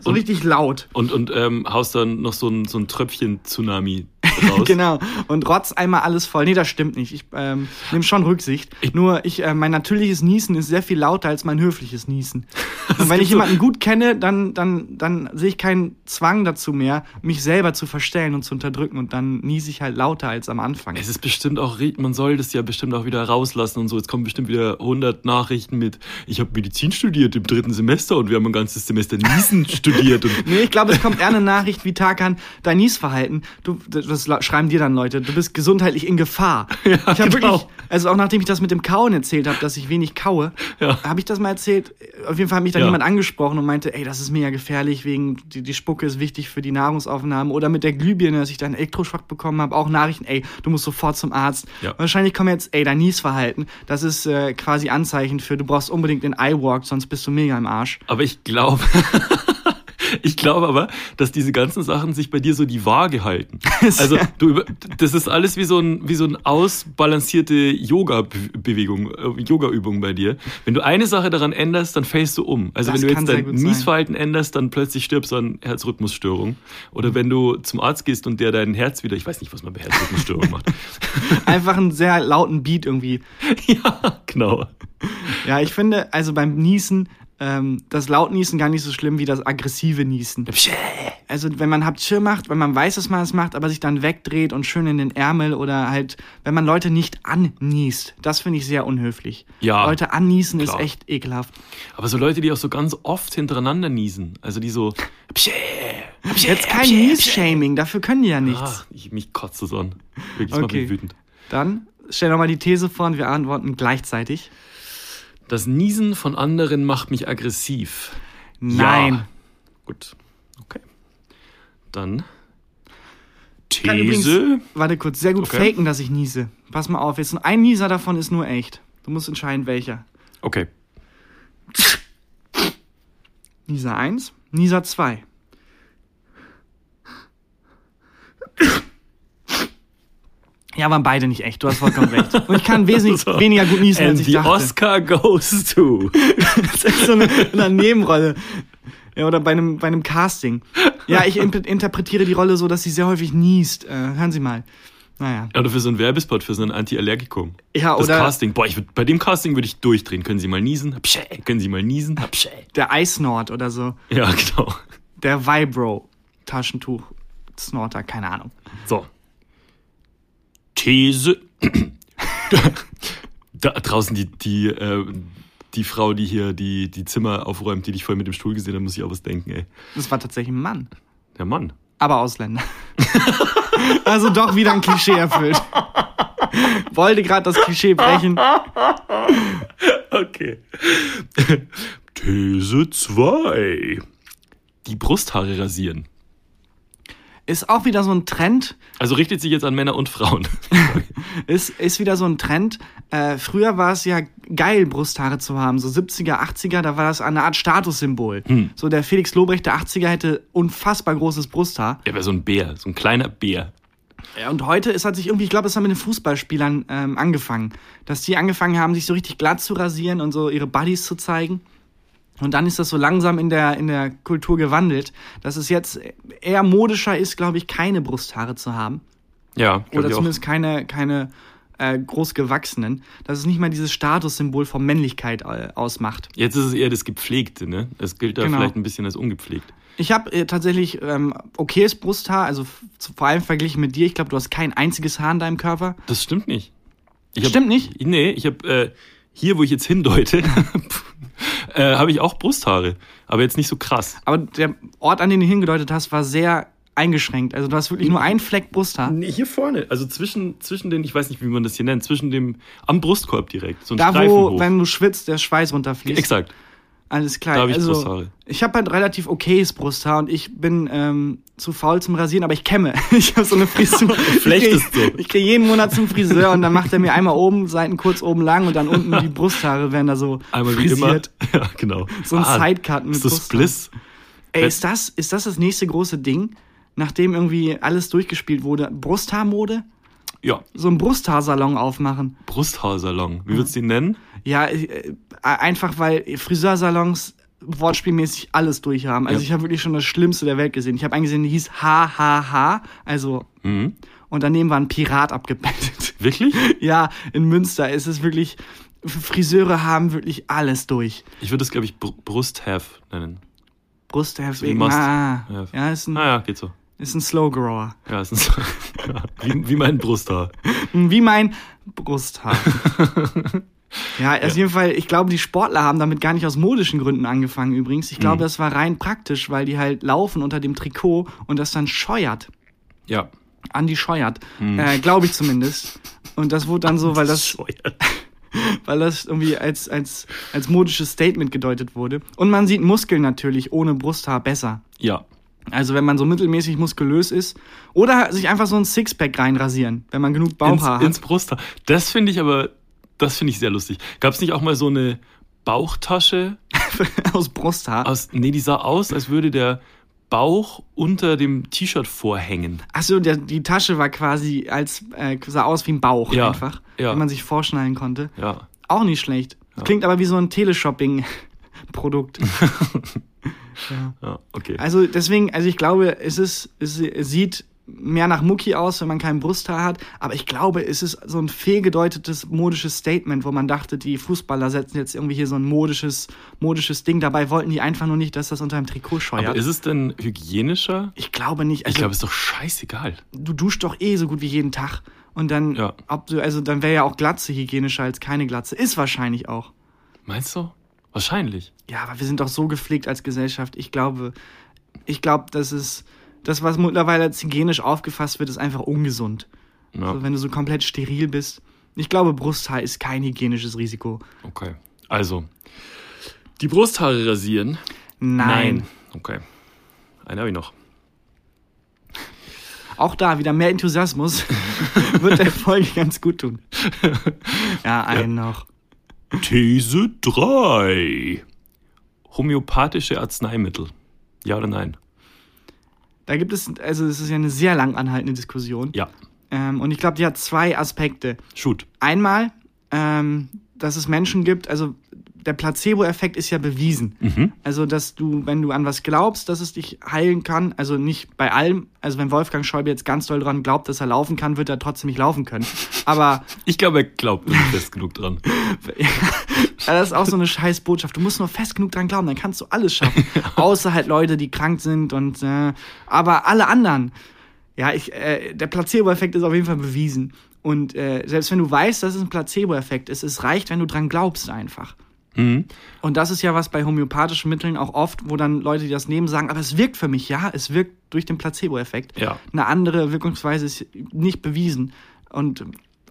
Speaker 1: so richtig laut.
Speaker 2: und, und ähm, haust dann noch so ein, so ein Tröpfchen Tsunami raus.
Speaker 1: Genau. Und rotz einmal alles voll. Nee, das stimmt nicht. Ich ähm, nehme schon Rücksicht. Nur ich, äh, mein natürliches Niesen ist sehr viel lauter als mein höfliches Niesen. Und wenn ich
Speaker 2: so-
Speaker 1: jemanden gut kenne, dann, dann, dann sehe ich keinen Zwang dazu mehr, mich selber zu verstellen und zu unterdrücken. Und dann niese ich halt lauter als am Anfang.
Speaker 2: Es ist bestimmt auch, man soll das ja bestimmt auch wieder rauslassen und so. Jetzt kommen bestimmt wieder 100 Nachrichten mit, ich habe Medizin studiert im dritten Semester und wir haben ein ganzes Semester Niesen studiert.
Speaker 1: Nee, ich glaube, es kommt eher eine Nachricht wie Tarkan, dein Niesverhalten. Du, das la- schreiben dir dann Leute. Du bist gesundheitlich in Gefahr. ich habe
Speaker 2: genau.
Speaker 1: wirklich, also auch nachdem ich das mit dem Kauen erzählt habe, dass ich wenig kaue,
Speaker 2: Ja.
Speaker 1: habe ich das mal erzählt. Auf jeden Fall hat mich dann
Speaker 2: Ja.
Speaker 1: jemand angesprochen und meinte, ey, das ist mega gefährlich, wegen die, die Spucke ist wichtig für die Nahrungsaufnahme. Oder mit der Glühbirne, dass ich dann Elektroschock bekommen habe, auch Nachrichten, ey, du musst sofort zum Arzt.
Speaker 2: Ja.
Speaker 1: Wahrscheinlich kommen jetzt, ey, dein Niesverhalten. Das ist äh, quasi Anzeichen für, du brauchst unbedingt den iWalk, sonst bist du mega im Arsch.
Speaker 2: aber ich glaube, ich glaube aber, dass diese ganzen Sachen sich bei dir so die Waage halten. Also du, das ist alles wie so ein, wie so ein ausbalancierte Yoga-Bewegung, äh, Yoga-Übung bei dir. Wenn du eine Sache daran änderst, dann fällst du um. Also
Speaker 1: Das
Speaker 2: wenn du jetzt dein
Speaker 1: gut sein.
Speaker 2: Niesverhalten änderst, dann plötzlich stirbst du an Herzrhythmusstörung. Oder wenn du zum Arzt gehst und der dein Herz wieder, ich weiß nicht, was man bei Herzrhythmusstörung macht.
Speaker 1: Einfach einen sehr lauten Beat irgendwie.
Speaker 2: ja, genau.
Speaker 1: Ja, ich finde, also beim Niesen, ähm, das Lautniesen gar nicht so schlimm wie das aggressive Niesen. Also wenn man Habtschir macht, wenn man weiß, dass man es macht, aber sich dann wegdreht und schön in den Ärmel oder halt, wenn man Leute nicht anniest, das finde ich sehr unhöflich.
Speaker 2: Ja,
Speaker 1: Leute anniesen
Speaker 2: klar.
Speaker 1: ist echt ekelhaft.
Speaker 2: Aber so Leute, die auch so ganz oft hintereinander niesen. Also die so.
Speaker 1: Jetzt kein Nies-Shaming, dafür können die ja nichts.
Speaker 2: ich, mich kotzt es an. Wirklich,
Speaker 1: Okay.
Speaker 2: mich wütend.
Speaker 1: Dann stell doch mal die These vor und wir antworten gleichzeitig.
Speaker 2: Das Niesen von anderen macht mich aggressiv.
Speaker 1: Nein.
Speaker 2: Ja. Gut. Okay. Dann.
Speaker 1: Kann übrigens-
Speaker 2: These.
Speaker 1: Warte kurz, sehr gut
Speaker 2: Okay.
Speaker 1: faken, dass ich niese. Pass mal auf, jetzt ein Nieser davon ist nur echt. Du musst entscheiden, welcher.
Speaker 2: Okay.
Speaker 1: Nieser 1, Nieser 2. Ja, waren beide nicht echt. Du hast vollkommen recht. Und ich kann wesentlich
Speaker 2: So.
Speaker 1: weniger gut niesen, als
Speaker 2: And
Speaker 1: ich
Speaker 2: the
Speaker 1: dachte.
Speaker 2: Oscar goes to.
Speaker 1: Das ist so eine, eine Nebenrolle. Ja, oder bei einem, bei einem Casting. Ja, ich imp- interpretiere die Rolle so, dass sie sehr häufig niest. Äh, hören Sie mal. Naja.
Speaker 2: Oder für so ein Werbespot, für so ein Anti-Allergikum.
Speaker 1: Ja,
Speaker 2: Das
Speaker 1: oder
Speaker 2: Casting. Boah, ich würd, bei dem Casting würde ich durchdrehen. Können Sie mal niesen? Hapschä. Können Sie mal niesen? Hapschä.
Speaker 1: der Eisnord oder so.
Speaker 2: Ja, genau.
Speaker 1: Der Vibro Taschentuch Snorter, keine Ahnung.
Speaker 2: So. These. da draußen die, die, äh, die Frau, die hier die, die Zimmer aufräumt, die dich vorhin mit dem Stuhl gesehen hat, muss ich auch was denken, ey.
Speaker 1: Das war tatsächlich ein Mann.
Speaker 2: Der Mann.
Speaker 1: aber Ausländer. also doch wieder ein Klischee erfüllt. Wollte gerade das Klischee brechen.
Speaker 2: Okay. These 2. Die Brusthaare rasieren.
Speaker 1: Ist auch wieder so ein Trend.
Speaker 2: Also richtet sich jetzt an Männer und Frauen.
Speaker 1: Ist, ist wieder so ein Trend. Äh, früher war es ja geil, Brusthaare zu haben. So 70er, 80er, da war das eine Art Statussymbol. So der Felix Lobrecht der 80er hätte unfassbar großes Brusthaar.
Speaker 2: Er wäre so ein Bär, so ein kleiner Bär.
Speaker 1: Ja, und heute ist hat sich irgendwie, ich glaube, es hat mit den Fußballspielern ähm, angefangen, dass die angefangen haben, sich so richtig glatt zu rasieren und so ihre Buddies zu zeigen. Und dann ist das so langsam in der, in der Kultur gewandelt, dass es jetzt eher modischer ist, glaube ich, keine Brusthaare zu haben.
Speaker 2: Ja,
Speaker 1: Oder
Speaker 2: ich auch.
Speaker 1: zumindest keine, keine äh, großgewachsenen, dass es nicht mal dieses Statussymbol von Männlichkeit äh, ausmacht.
Speaker 2: Jetzt ist es eher das Gepflegte, ne? Es gilt da
Speaker 1: Genau.
Speaker 2: vielleicht ein bisschen als ungepflegt.
Speaker 1: Ich habe äh, tatsächlich ähm, okayes Brusthaar, also vor allem verglichen mit dir. Ich glaube, du hast kein einziges Haar in deinem Körper.
Speaker 2: Das stimmt nicht. Ich hab-
Speaker 1: Stimmt nicht?
Speaker 2: Nee, ich habe äh, hier, wo ich jetzt hindeute, äh, habe ich auch Brusthaare. Aber jetzt nicht so krass.
Speaker 1: Aber der Ort, an den du hingedeutet hast, war sehr eingeschränkt. Also du hast wirklich nur einen Fleck Brusthaar.
Speaker 2: Nee, hier vorne, also zwischen, zwischen den, ich weiß nicht, wie man das hier nennt, zwischen dem, am Brustkorb direkt. So
Speaker 1: Da, wo, wenn du schwitzt, der Schweiß runterfließt.
Speaker 2: Exakt.
Speaker 1: Alles klar.
Speaker 2: Da hab ich
Speaker 1: also,
Speaker 2: Brusthaare.
Speaker 1: Ich habe halt relativ okayes Brusthaar und ich bin ähm, zu faul zum Rasieren, aber ich kämme. Ich habe so eine Frisur.
Speaker 2: Flechtest so.
Speaker 1: Ich kriege jeden Monat zum Friseur und dann macht er mir einmal oben, Seiten kurz oben lang und dann unten die Brusthaare werden da so
Speaker 2: Einmal wie immer.
Speaker 1: frisiert.
Speaker 2: Ja, genau.
Speaker 1: So ein Sidecut mit
Speaker 2: Ist das. Bliss?
Speaker 1: Ey, ist das, ist das das nächste große Ding? Nachdem irgendwie alles durchgespielt wurde, Brusthaarmode?
Speaker 2: Ja,
Speaker 1: So einen Brusthaarsalon aufmachen.
Speaker 2: Brusthaarsalon. Wie würdest du ihn nennen?
Speaker 1: Ja, äh, einfach weil Friseursalons wortspielmäßig alles durchhaben. Also
Speaker 2: Ja.
Speaker 1: ich habe wirklich schon das Schlimmste der Welt gesehen. Ich habe einen gesehen, der hieß HHH, also
Speaker 2: Mhm.
Speaker 1: und daneben war ein Pirat abgebildet.
Speaker 2: Wirklich?
Speaker 1: ja, in Münster ist es wirklich Friseure haben wirklich alles durch.
Speaker 2: Ich würde das, glaube ich, Br Brusthef nennen.
Speaker 1: Brusthaar,
Speaker 2: wie Must-
Speaker 1: ah,
Speaker 2: Ja.
Speaker 1: ja, ist ein,
Speaker 2: Ah ja, geht so.
Speaker 1: Ist ein Slow Grower.
Speaker 2: Ja, ist ein ja, wie, wie mein Brusthaar.
Speaker 1: Wie mein Brusthaar. ja, auf jeden Fall, ich glaube, die Sportler haben damit gar nicht aus modischen Gründen angefangen übrigens. Ich glaube,
Speaker 2: Mhm.
Speaker 1: das war rein praktisch, weil die halt laufen unter dem Trikot und das dann scheuert.
Speaker 2: Ja.
Speaker 1: Andi scheuert.
Speaker 2: Mhm.
Speaker 1: Äh, glaube ich zumindest. Und das wurde dann so, weil das,
Speaker 2: Scheuert.
Speaker 1: weil das irgendwie als, als, als modisches Statement gedeutet wurde. Und man sieht Muskeln natürlich ohne Brusthaar besser.
Speaker 2: Ja.
Speaker 1: Also wenn man so mittelmäßig muskulös ist. Oder sich einfach so ein Sixpack reinrasieren, wenn man genug Bauchhaar
Speaker 2: ins, ins
Speaker 1: hat.
Speaker 2: Brusthaar. Das finde ich aber, das finde ich sehr lustig. Gab es nicht auch mal so eine Bauchtasche
Speaker 1: Aus Brusthaar.
Speaker 2: aus, nee, die sah aus, als würde der Bauch unter dem T-Shirt vorhängen.
Speaker 1: Achso, die Tasche war quasi als, äh, sah aus wie ein Bauch
Speaker 2: Ja,
Speaker 1: einfach,
Speaker 2: ja.
Speaker 1: wenn man sich vorschnallen konnte.
Speaker 2: Ja.
Speaker 1: Auch nicht schlecht. Das klingt aber wie so ein Teleshopping-Produkt.
Speaker 2: Ja, okay.
Speaker 1: also deswegen, also ich glaube, es ist, es sieht mehr nach Mucki aus, wenn man kein Brusthaar hat, aber ich glaube, es ist so ein fehlgedeutetes modisches Statement, wo man dachte, die Fußballer setzen jetzt irgendwie hier so ein modisches, modisches Ding. Dabei wollten die einfach nur nicht, dass das unter dem Trikot scheuert.
Speaker 2: Aber ist es denn hygienischer?
Speaker 1: ich glaube nicht.
Speaker 2: Ich
Speaker 1: Also,
Speaker 2: glaube, ist doch scheißegal.
Speaker 1: du duschst doch eh so gut wie jeden Tag. Und dann,
Speaker 2: Ja.
Speaker 1: ob du, also dann wäre ja auch Glatze hygienischer als keine Glatze. Ist wahrscheinlich auch.
Speaker 2: Meinst du? Wahrscheinlich.
Speaker 1: Ja, aber wir sind doch so gepflegt als Gesellschaft. Ich glaube, ich glaube, das ist, das, was mittlerweile als hygienisch aufgefasst wird, ist einfach ungesund.
Speaker 2: Ja,
Speaker 1: Also wenn du so komplett steril bist. Ich glaube, Brusthaar ist kein hygienisches Risiko.
Speaker 2: okay. Also, die Brusthaare rasieren?
Speaker 1: Nein.
Speaker 2: Okay. Eine habe ich noch.
Speaker 1: Auch da wieder mehr Enthusiasmus wird der Folge ganz gut tun. Ja, einen noch.
Speaker 2: These 3. Homöopathische Arzneimittel. Ja oder nein?
Speaker 1: Da gibt es, also es ist ja eine sehr lang anhaltende Diskussion.
Speaker 2: Ja.
Speaker 1: Ähm, und ich glaube, die hat zwei Aspekte.
Speaker 2: Shoot.
Speaker 1: Einmal, ähm, dass es Menschen gibt, also der Placebo-Effekt ist ja bewiesen.
Speaker 2: Mhm.
Speaker 1: Also, dass du, wenn du an was glaubst, dass es dich heilen kann, also nicht bei allem, also wenn Wolfgang Schäuble jetzt ganz doll dran glaubt, dass er laufen kann, wird er trotzdem nicht laufen können. Aber
Speaker 2: Ich glaube, er glaubt nicht fest genug dran.
Speaker 1: das ist auch so eine scheiß Botschaft. Du musst nur fest genug dran glauben, dann kannst du alles schaffen. Außer halt Leute, die krank sind und äh, aber alle anderen. Ja, ich, äh, der Placebo-Effekt ist auf jeden Fall bewiesen. Und äh, selbst wenn du weißt, dass es ein Placebo-Effekt ist, es reicht, wenn du dran glaubst einfach.
Speaker 2: Mhm.
Speaker 1: Und das ist ja was bei homöopathischen Mitteln auch oft, wo dann Leute, die das nehmen, sagen, aber es wirkt für mich, ja, es wirkt durch den Placebo-Effekt.
Speaker 2: Ja.
Speaker 1: Eine andere Wirkungsweise ist nicht bewiesen. Und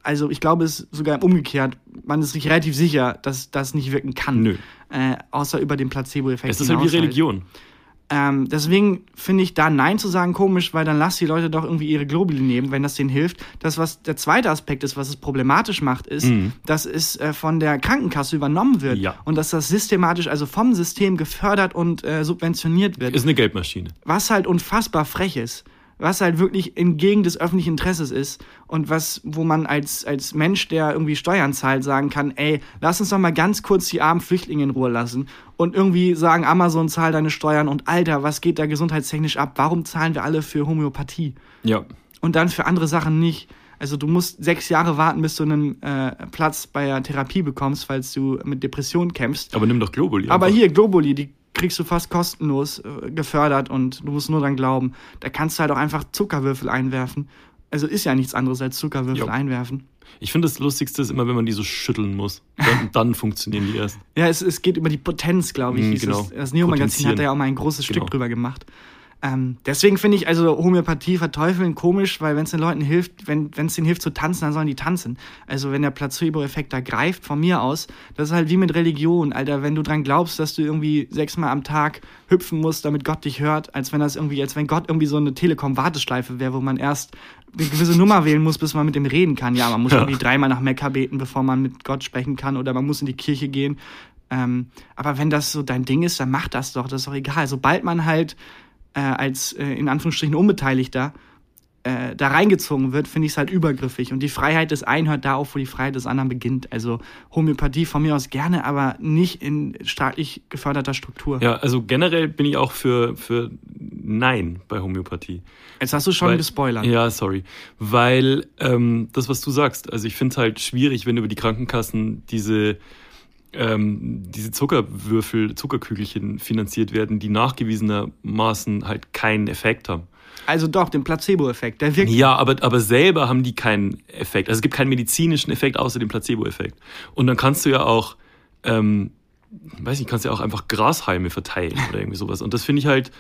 Speaker 1: also ich glaube, es ist sogar umgekehrt. Man ist sich relativ sicher, dass das nicht wirken kann.
Speaker 2: Nö.
Speaker 1: Äh, außer über den Placebo-Effekt.
Speaker 2: Es ist halt wie
Speaker 1: hinaus
Speaker 2: Religion.
Speaker 1: Ähm, deswegen finde ich da Nein zu sagen komisch, weil dann lass die Leute doch irgendwie ihre Globuli nehmen, wenn das denen hilft. Das, was der zweite Aspekt ist, was es problematisch macht, ist,
Speaker 2: Mhm.
Speaker 1: dass es äh, von der Krankenkasse übernommen wird
Speaker 2: Ja.
Speaker 1: und dass das systematisch, also vom System gefördert und äh, subventioniert wird.
Speaker 2: Ist eine Geldmaschine.
Speaker 1: was halt unfassbar frech ist, was halt wirklich entgegen des öffentlichen Interesses ist und was, wo man als, als Mensch, der irgendwie Steuern zahlt, sagen kann, ey, lass uns doch mal ganz kurz die armen Flüchtlinge in Ruhe lassen und irgendwie sagen, Amazon zahlt deine Steuern und Alter, was geht da gesundheitstechnisch ab? Warum zahlen wir alle für Homöopathie
Speaker 2: Ja.
Speaker 1: und dann für andere Sachen nicht? Also du musst sechs Jahre warten, bis du einen äh, Platz bei der Therapie bekommst, falls du mit Depressionen kämpfst.
Speaker 2: Aber nimm doch Globuli.
Speaker 1: Aber
Speaker 2: einfach.
Speaker 1: hier, Globuli, die kriegst du fast kostenlos äh, gefördert und du musst nur dran glauben. Da kannst du halt auch einfach Zuckerwürfel einwerfen. Also ist ja nichts anderes als Zuckerwürfel
Speaker 2: Jo.
Speaker 1: einwerfen.
Speaker 2: Ich finde, das Lustigste ist immer, wenn man die so schütteln muss. Dann, dann funktionieren die erst.
Speaker 1: Ja, es, es geht über die Potenz, glaube ich.
Speaker 2: Mm, genau.
Speaker 1: es. Das Neo-Magazin hat da ja auch mal ein großes
Speaker 2: Genau.
Speaker 1: Stück drüber gemacht. Ähm, deswegen finde ich also Homöopathie verteufeln komisch, weil wenn es den Leuten hilft, wenn es denen hilft zu tanzen, dann sollen die tanzen. Also wenn der Placebo-Effekt da greift, von mir aus, das ist halt wie mit Religion, Alter. Wenn du dran glaubst, dass du irgendwie sechsmal am Tag hüpfen musst, damit Gott dich hört, als wenn das irgendwie, als wenn Gott irgendwie so eine Telekom-Warteschleife wäre, wo man erst eine gewisse Nummer wählen muss, bis man mit dem reden kann. Ja, man muss
Speaker 2: Ja.
Speaker 1: irgendwie dreimal nach Mekka beten, bevor man mit Gott sprechen kann, oder man muss in die Kirche gehen. Ähm, aber wenn das so dein Ding ist, dann mach das doch, das ist doch egal. Sobald man halt äh, als äh, in Anführungsstrichen Unbeteiligter äh, da reingezogen wird, finde ich es halt übergriffig. Und die Freiheit des einen hört da auf, wo die Freiheit des anderen beginnt. Also Homöopathie von mir aus gerne, aber nicht in staatlich geförderter Struktur.
Speaker 2: Ja, also generell bin ich auch für, für Nein bei Homöopathie.
Speaker 1: Jetzt hast du schon
Speaker 2: Weil-
Speaker 1: gespoilert.
Speaker 2: Ja, sorry. Weil ähm, das, was du sagst, also ich finde es halt schwierig, wenn über die Krankenkassen diese, ähm, diese Zuckerwürfel, Zuckerkügelchen finanziert werden, die nachgewiesenermaßen halt keinen Effekt haben.
Speaker 1: Also doch, den Placebo-Effekt, der wirkt.
Speaker 2: Ja, aber, aber selber haben die keinen Effekt. Also es gibt keinen medizinischen Effekt außer dem Placebo-Effekt. Und dann kannst du ja auch, ähm, weiß nicht, kannst ja auch einfach Grashalme verteilen oder irgendwie sowas. Und das finde ich halt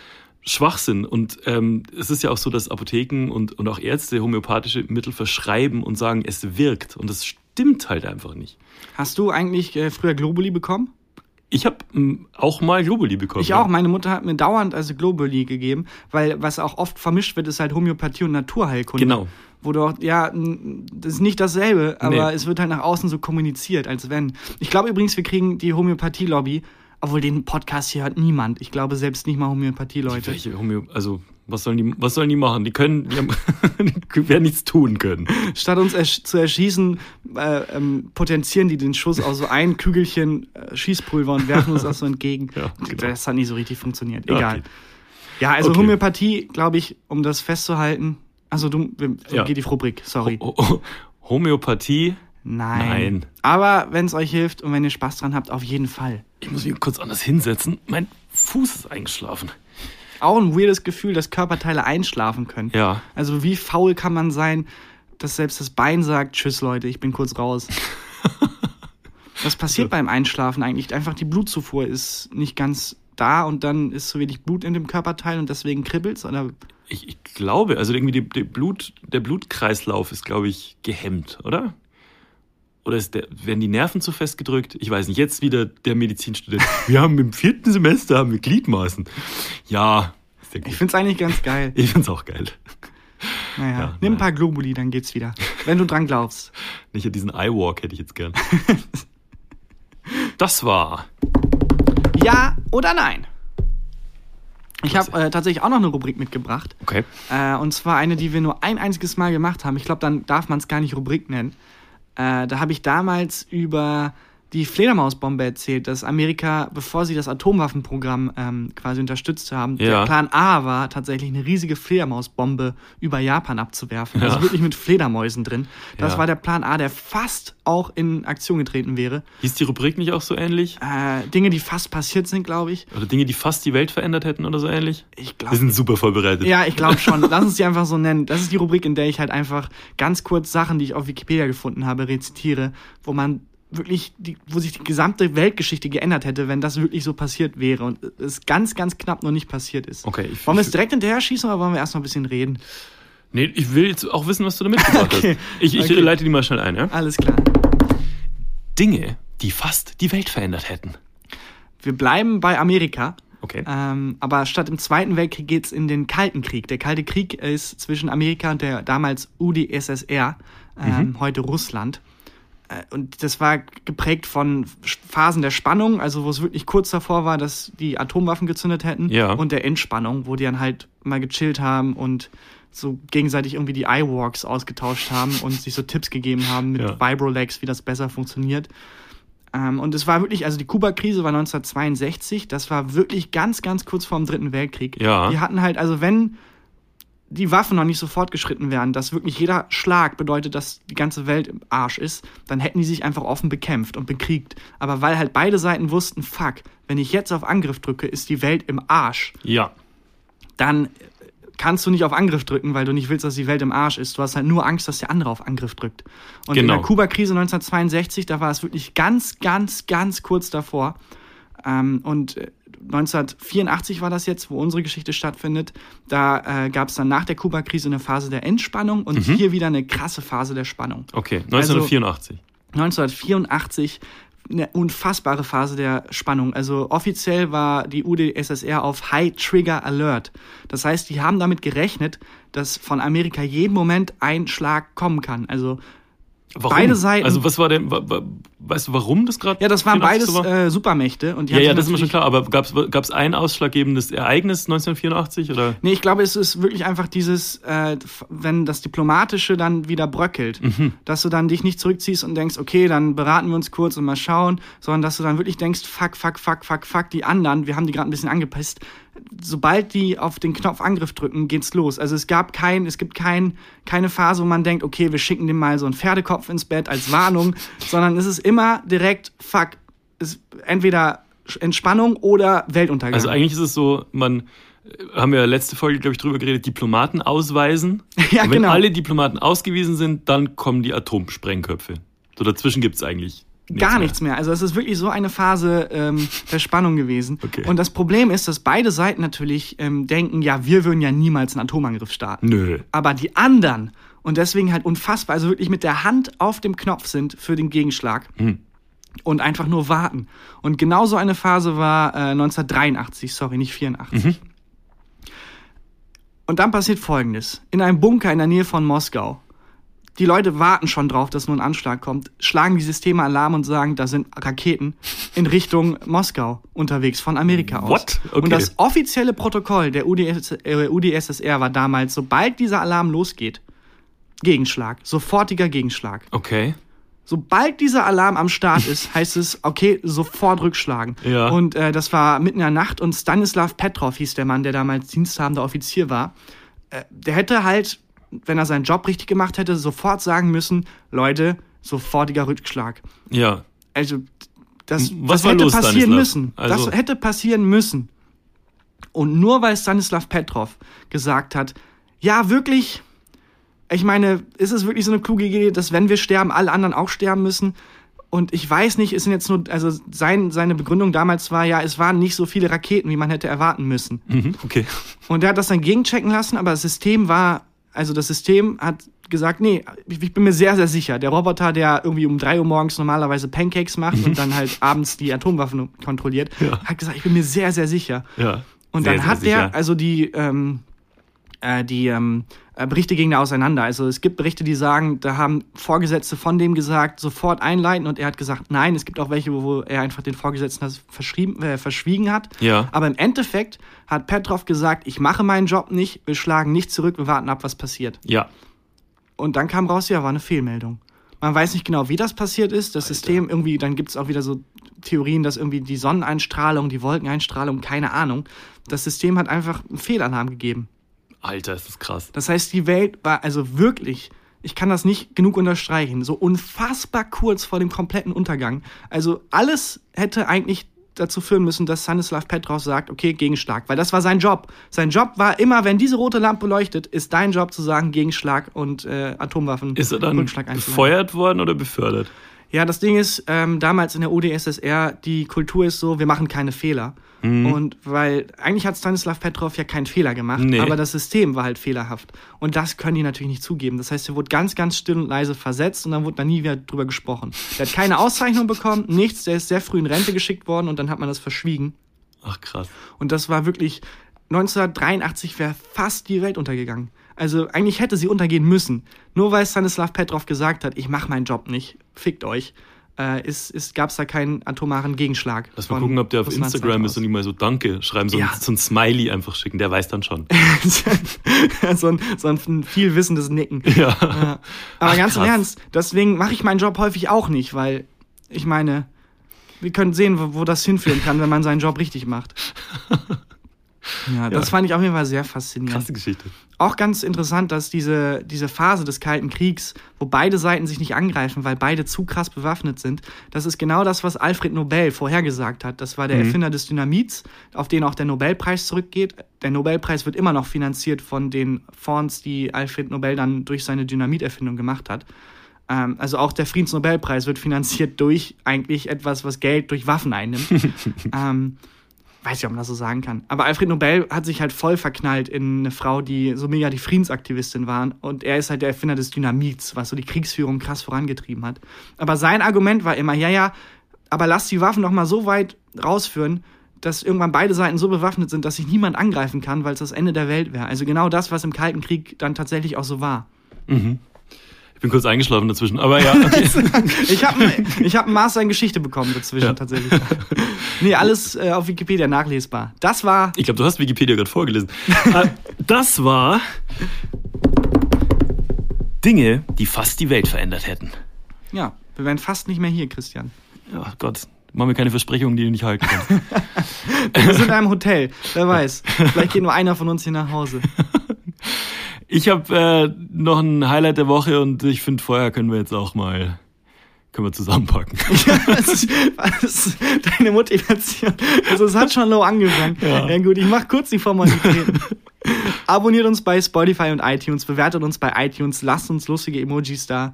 Speaker 2: Schwachsinn. Und ähm, es ist ja auch so, dass Apotheken und, und auch Ärzte homöopathische Mittel verschreiben und sagen, es wirkt. Und das stimmt halt einfach nicht.
Speaker 1: Hast du eigentlich äh, früher Globuli bekommen?
Speaker 2: Ich habe auch mal Globuli bekommen.
Speaker 1: Ich auch. Meine Mutter hat mir dauernd also Globuli gegeben, weil was auch oft vermischt wird, ist halt Homöopathie und Naturheilkunde.
Speaker 2: Genau.
Speaker 1: Wo du auch, ja, das ist nicht dasselbe, aber
Speaker 2: Nee.
Speaker 1: es wird halt nach außen so kommuniziert, als wenn. Ich glaube übrigens, wir kriegen die Homöopathie-Lobby, obwohl den Podcast hier hört niemand. Ich glaube selbst nicht mal Homöopathie-Leute.
Speaker 2: Also was sollen die, was sollen die machen? Die können, die, haben, die werden nichts tun können.
Speaker 1: Statt uns ersch zu erschießen, äh, ähm, potenzieren die den Schuss aus so ein Kügelchen äh, Schießpulver und werfen uns das so entgegen.
Speaker 2: Ja, genau.
Speaker 1: Das hat nicht so richtig funktioniert.
Speaker 2: Ja,
Speaker 1: Egal.
Speaker 2: okay.
Speaker 1: Ja, also
Speaker 2: Okay.
Speaker 1: Homöopathie, glaube ich, um das festzuhalten. Also du, so
Speaker 2: Ja.
Speaker 1: geht die Rubrik, sorry.
Speaker 2: Ho- Ho- Homöopathie.
Speaker 1: Nein.
Speaker 2: Nein.
Speaker 1: Aber wenn es euch hilft und wenn ihr Spaß dran habt, auf jeden Fall.
Speaker 2: Ich muss mich kurz anders hinsetzen. Mein Fuß ist eingeschlafen.
Speaker 1: Auch ein weirdes Gefühl, dass Körperteile einschlafen können.
Speaker 2: Ja.
Speaker 1: Also wie faul kann man sein, dass selbst das Bein sagt, tschüss Leute, ich bin kurz raus. Was passiert beim Einschlafen eigentlich? Einfach die Blutzufuhr ist nicht ganz da und dann ist zu wenig Blut in dem Körperteil und deswegen kribbelt's oder
Speaker 2: Ich, ich glaube, also irgendwie die, die Blut, der Blutkreislauf ist, glaube ich, gehemmt, oder? Oder ist der, werden die Nerven zu fest gedrückt? Ich weiß nicht. Jetzt wieder der Medizinstudent. Wir haben im vierten Semester haben wir Gliedmaßen. Ja, ist ja
Speaker 1: ich
Speaker 2: gut.
Speaker 1: find's eigentlich ganz geil.
Speaker 2: Ich find's auch geil.
Speaker 1: Naja,
Speaker 2: Ja,
Speaker 1: nimm ein paar Globuli, dann geht's wieder. Wenn du dran glaubst.
Speaker 2: Nicht diesen Eye-Walk hätte ich jetzt gern. Das war.
Speaker 1: Ja oder nein? Ich habe äh, tatsächlich auch noch eine Rubrik mitgebracht.
Speaker 2: Okay.
Speaker 1: Äh, und zwar eine, die wir nur ein einziges Mal gemacht haben. Ich glaube, dann darf man es gar nicht Rubrik nennen. Äh, da habe ich damals über die Fledermausbombe erzählt, dass Amerika, bevor sie das Atomwaffenprogramm ähm, quasi unterstützt haben, der
Speaker 2: Ja.
Speaker 1: Plan A war, tatsächlich eine riesige Fledermausbombe über Japan abzuwerfen. Also
Speaker 2: Ja.
Speaker 1: wirklich mit Fledermäusen drin. Das
Speaker 2: Ja.
Speaker 1: war der Plan A, der fast auch in Aktion getreten wäre.
Speaker 2: Hieß die Rubrik nicht auch so ähnlich?
Speaker 1: Äh, Dinge, die fast passiert sind, glaube ich.
Speaker 2: Oder Dinge, die fast die Welt verändert hätten oder so ähnlich?
Speaker 1: Ich
Speaker 2: Wir
Speaker 1: glaube.
Speaker 2: sind super vorbereitet.
Speaker 1: Ja, ich glaube schon. Lass uns die einfach so nennen. Das ist die Rubrik, in der ich halt einfach ganz kurz Sachen, die ich auf Wikipedia gefunden habe, rezitiere, wo man wirklich, die, wo sich die gesamte Weltgeschichte geändert hätte, wenn das wirklich so passiert wäre und es ganz, ganz knapp noch nicht passiert ist.
Speaker 2: Okay, ich,
Speaker 1: Wollen wir es direkt hinterher schießen oder wollen wir erst mal ein bisschen reden?
Speaker 2: nee, ich will jetzt auch wissen, was du da mitgebracht
Speaker 1: Okay.
Speaker 2: hast. Ich, ich
Speaker 1: Okay.
Speaker 2: leite die mal schnell ein. Ja?
Speaker 1: Alles klar.
Speaker 2: Dinge, die fast die Welt verändert hätten.
Speaker 1: Wir bleiben bei Amerika.
Speaker 2: Okay.
Speaker 1: Ähm, aber statt im Zweiten Weltkrieg geht's in den Kalten Krieg. Der Kalte Krieg ist zwischen Amerika und der damals UdSSR, ähm, heute Russland. Äh, Und das war geprägt von Phasen der Spannung, also wo es wirklich kurz davor war, dass die Atomwaffen gezündet hätten,
Speaker 2: Ja.
Speaker 1: und der Entspannung, wo die dann halt mal gechillt haben und so gegenseitig irgendwie die iWalks ausgetauscht haben und sich so Tipps gegeben haben mit
Speaker 2: Ja.
Speaker 1: Vibrolex, wie das besser funktioniert. Ähm, und es war wirklich, also die Kuba-Krise war 1962, das war wirklich ganz, ganz kurz vor dem Dritten Weltkrieg.
Speaker 2: Ja.
Speaker 1: Die hatten halt, also wenn die Waffen noch nicht so fortgeschritten wären, dass wirklich jeder Schlag bedeutet, dass die ganze Welt im Arsch ist, dann hätten die sich einfach offen bekämpft und bekriegt. Aber weil halt beide Seiten wussten, fuck, wenn ich jetzt auf Angriff drücke, ist die Welt im Arsch,
Speaker 2: Ja.
Speaker 1: dann kannst du nicht auf Angriff drücken, weil du nicht willst, dass die Welt im Arsch ist. Du hast halt nur Angst, dass der andere auf Angriff drückt. Und in
Speaker 2: Genau.
Speaker 1: der Kuba-Krise 1962, da war es wirklich ganz, ganz, ganz kurz davor. Ähm, und äh, 1984 war das jetzt, wo unsere Geschichte stattfindet. Da äh, gab es dann nach der Kuba-Krise eine Phase der Entspannung und
Speaker 2: Mhm.
Speaker 1: hier wieder eine krasse Phase der Spannung.
Speaker 2: Okay, 1984.
Speaker 1: 1984 eine unfassbare Phase der Spannung. Also offiziell war die UdSSR auf High Trigger Alert. Das heißt, die haben damit gerechnet, dass von Amerika jeden Moment ein Schlag kommen kann. Also
Speaker 2: Warum?
Speaker 1: beide Seiten-
Speaker 2: Also was war denn, weißt du, warum das gerade?
Speaker 1: ja, das waren
Speaker 2: 84
Speaker 1: beides
Speaker 2: war?
Speaker 1: äh, Supermächte und
Speaker 2: ja, ja, das ist mir schon klar. Aber gab es ein ausschlaggebendes Ereignis 1984 oder?
Speaker 1: Nee, ich glaube, es ist wirklich einfach dieses, äh, wenn das Diplomatische dann wieder bröckelt, dass du dann dich nicht zurückziehst und denkst, okay, dann beraten wir uns kurz und mal schauen, sondern dass du dann wirklich denkst, fuck, fuck, fuck, fuck, fuck, die anderen, wir haben die gerade ein bisschen angepisst. Sobald die auf den Knopf Angriff drücken, geht's los. Also es gab kein, es gibt kein, keine Phase, wo man denkt, okay, wir schicken dem mal so einen Pferdekopf ins Bett als Warnung, sondern es ist immer direkt, fuck, ist entweder Entspannung oder Weltuntergang.
Speaker 2: Also eigentlich ist es so, man äh, haben wir letzte Folge, glaube ich, drüber geredet, Diplomaten ausweisen.
Speaker 1: Ja,
Speaker 2: Und wenn
Speaker 1: genau.
Speaker 2: alle Diplomaten ausgewiesen sind, dann kommen die Atomsprengköpfe. So dazwischen gibt es eigentlich
Speaker 1: Gar
Speaker 2: mehr.
Speaker 1: nichts mehr. Also es ist wirklich so eine Phase ähm, der Spannung gewesen.
Speaker 2: Okay.
Speaker 1: Und das Problem ist, dass beide Seiten natürlich ähm, denken, ja, wir würden ja niemals einen Atomangriff starten.
Speaker 2: Nö.
Speaker 1: Aber die anderen und deswegen halt unfassbar, also wirklich mit der Hand auf dem Knopf sind für den Gegenschlag
Speaker 2: Hm.
Speaker 1: und einfach nur warten. Und genau so eine Phase war äh, 1983, sorry, nicht 84.
Speaker 2: Mhm.
Speaker 1: Und dann passiert Folgendes. In einem Bunker in der Nähe von Moskau. Die Leute warten schon drauf, dass nur ein Anschlag kommt, schlagen die Systeme Alarm und sagen, da sind Raketen in Richtung Moskau unterwegs, von Amerika aus.
Speaker 2: What? Okay.
Speaker 1: Und das offizielle Protokoll der UdS, äh, UdSSR war damals, sobald dieser Alarm losgeht, Gegenschlag, sofortiger Gegenschlag.
Speaker 2: Okay.
Speaker 1: Sobald dieser Alarm am Start ist, heißt es, okay, sofort rückschlagen.
Speaker 2: Ja.
Speaker 1: Und äh, das war mitten in der Nacht und Stanislav Petrov hieß der Mann, der damals diensthabender Offizier war. Äh, der hätte halt, wenn er seinen Job richtig gemacht hätte, sofort sagen müssen, Leute, sofortiger Rückschlag.
Speaker 2: Ja.
Speaker 1: Also, das,
Speaker 2: Was
Speaker 1: das
Speaker 2: war
Speaker 1: hätte
Speaker 2: los,
Speaker 1: passieren
Speaker 2: Stanislav?
Speaker 1: müssen.
Speaker 2: Also-
Speaker 1: Das hätte passieren müssen. Und nur weil Stanislav Petrov gesagt hat, ja, wirklich, ich meine, ist es wirklich so eine kluge Idee, dass wenn wir sterben, alle anderen auch sterben müssen? Und ich weiß nicht, es sind jetzt nur, also sein, seine Begründung damals war, ja, es waren nicht so viele Raketen, wie man hätte erwarten müssen.
Speaker 2: Mhm. Okay.
Speaker 1: Und er hat das dann gegenchecken lassen, aber das System war, also das System hat gesagt, nee, ich, bin mir sehr, sehr sicher. Der Roboter, der irgendwie um drei Uhr morgens normalerweise Pancakes macht und dann halt abends die Atomwaffen kontrolliert,
Speaker 2: Ja.
Speaker 1: hat gesagt, ich bin mir sehr, sehr sicher.
Speaker 2: Ja.
Speaker 1: Und
Speaker 2: Sehr,
Speaker 1: dann hat der, also die, ähm, äh, die ähm, äh, Berichte gingen da auseinander. Also es gibt Berichte, die sagen, da haben Vorgesetzte von dem gesagt, sofort einleiten und er hat gesagt, nein. Es gibt auch welche, wo, er einfach den Vorgesetzten das verschrieben, äh, verschwiegen hat.
Speaker 2: Ja.
Speaker 1: Aber im Endeffekt hat Petrov gesagt, ich mache meinen Job nicht, wir schlagen nicht zurück, wir warten ab, was passiert.
Speaker 2: Ja.
Speaker 1: Und dann kam raus, ja, war eine Fehlmeldung. Man weiß nicht genau, wie das passiert ist. Das System irgendwie, dann gibt es auch wieder so Theorien, dass irgendwie die Sonneneinstrahlung, die Wolkeneinstrahlung, keine Ahnung. Das System hat einfach einen Fehlalarm gegeben.
Speaker 2: Alter, ist das krass.
Speaker 1: Das heißt, die Welt war also wirklich, ich kann das nicht genug unterstreichen, so unfassbar kurz vor dem kompletten Untergang. Also alles hätte eigentlich dazu führen müssen, dass Stanislav Petrov sagt, okay, Gegenschlag, weil das war sein Job. Sein Job war immer, wenn diese rote Lampe leuchtet, ist dein Job zu sagen, Gegenschlag und äh, Atomwaffen.
Speaker 2: Ist er dann befeuert worden oder befördert?
Speaker 1: Ja, das Ding ist, ähm, damals in der UdSSR, die Kultur ist so, wir machen keine Fehler. Und weil eigentlich hat Stanislav Petrov ja keinen Fehler gemacht,
Speaker 2: Nee.
Speaker 1: aber das System war halt fehlerhaft. Und das können die natürlich nicht zugeben. Das heißt, er wurde ganz, ganz still und leise versetzt und dann wurde da nie wieder drüber gesprochen. Der hat keine Auszeichnung bekommen, nichts, der ist sehr früh in Rente geschickt worden und dann hat man das verschwiegen.
Speaker 2: Ach krass.
Speaker 1: Und das war wirklich, 1983 wäre fast die Welt untergegangen. Also eigentlich hätte sie untergehen müssen. Nur weil Stanislav Petrov gesagt hat, ich mache meinen Job nicht, fickt euch, äh, ist, ist, gab es da keinen atomaren Gegenschlag.
Speaker 2: Lass mal gucken, ob der auf
Speaker 1: Russlands
Speaker 2: Instagram ist und ihm mal so Danke schreiben, so,
Speaker 1: Ja.
Speaker 2: ein, so ein Smiley einfach schicken. Der weiß dann schon.
Speaker 1: so, ein, so ein viel wissendes Nicken.
Speaker 2: ja.
Speaker 1: Aber
Speaker 2: Ach,
Speaker 1: ganz im. Ernst, deswegen mache ich meinen Job häufig auch nicht, weil ich meine, wir können sehen, wo, wo das hinführen kann, wenn man seinen Job richtig macht. Ja, das
Speaker 2: Ja.
Speaker 1: fand ich auf jeden Fall sehr faszinierend.
Speaker 2: Krasse Geschichte.
Speaker 1: Auch ganz interessant, dass diese, diese Phase des Kalten Kriegs, wo beide Seiten sich nicht angreifen, weil beide zu krass bewaffnet sind, das ist genau das, was Alfred Nobel vorhergesagt hat. Das war der Erfinder des Dynamits, auf den auch der Nobelpreis zurückgeht. Der Nobelpreis wird immer noch finanziert von den Fonds, die Alfred Nobel dann durch seine Dynamiterfindung gemacht hat. Ähm, also auch der Friedensnobelpreis wird finanziert durch eigentlich etwas, was Geld durch Waffen einnimmt. ähm, weiß ich, ob man das so sagen kann. Aber Alfred Nobel hat sich halt voll verknallt in eine Frau, die so mega die Friedensaktivistin war. Und er ist halt der Erfinder des Dynamits, was so die Kriegsführung krass vorangetrieben hat. Aber sein Argument war immer, ja, ja, aber lass die Waffen doch mal so weit rausführen, dass irgendwann beide Seiten so bewaffnet sind, dass sich niemand angreifen kann, weil es das Ende der Welt wäre. Also genau das, was im Kalten Krieg dann tatsächlich auch so war.
Speaker 2: Ich bin kurz eingeschlafen dazwischen, aber ja, okay.
Speaker 1: Ich habe ich hab einen Master in Geschichte bekommen dazwischen
Speaker 2: Ja.
Speaker 1: tatsächlich. Nee, alles äh, auf Wikipedia nachlesbar. Das war
Speaker 2: Ich glaube, du hast Wikipedia gerade vorgelesen. Äh, das war Dinge, die fast die Welt verändert hätten.
Speaker 1: Ja, wir wären fast nicht mehr hier, Christian.
Speaker 2: Ja, Gott, mach mir keine Versprechungen, die du nicht halten kannst.
Speaker 1: Wir sind in einem Hotel. Wer weiß. Vielleicht geht nur einer von uns hier nach Hause.
Speaker 2: Ich habe äh, noch ein Highlight der Woche und ich finde, vorher können wir jetzt auch mal können wir zusammenpacken.
Speaker 1: Was, was deine Motivation? Also es hat schon low angefangen. Ja,
Speaker 2: Ja.
Speaker 1: gut, ich mach kurz die Formalitäten. Abonniert uns bei Spotify und iTunes, bewertet uns bei iTunes, lasst uns lustige Emojis da,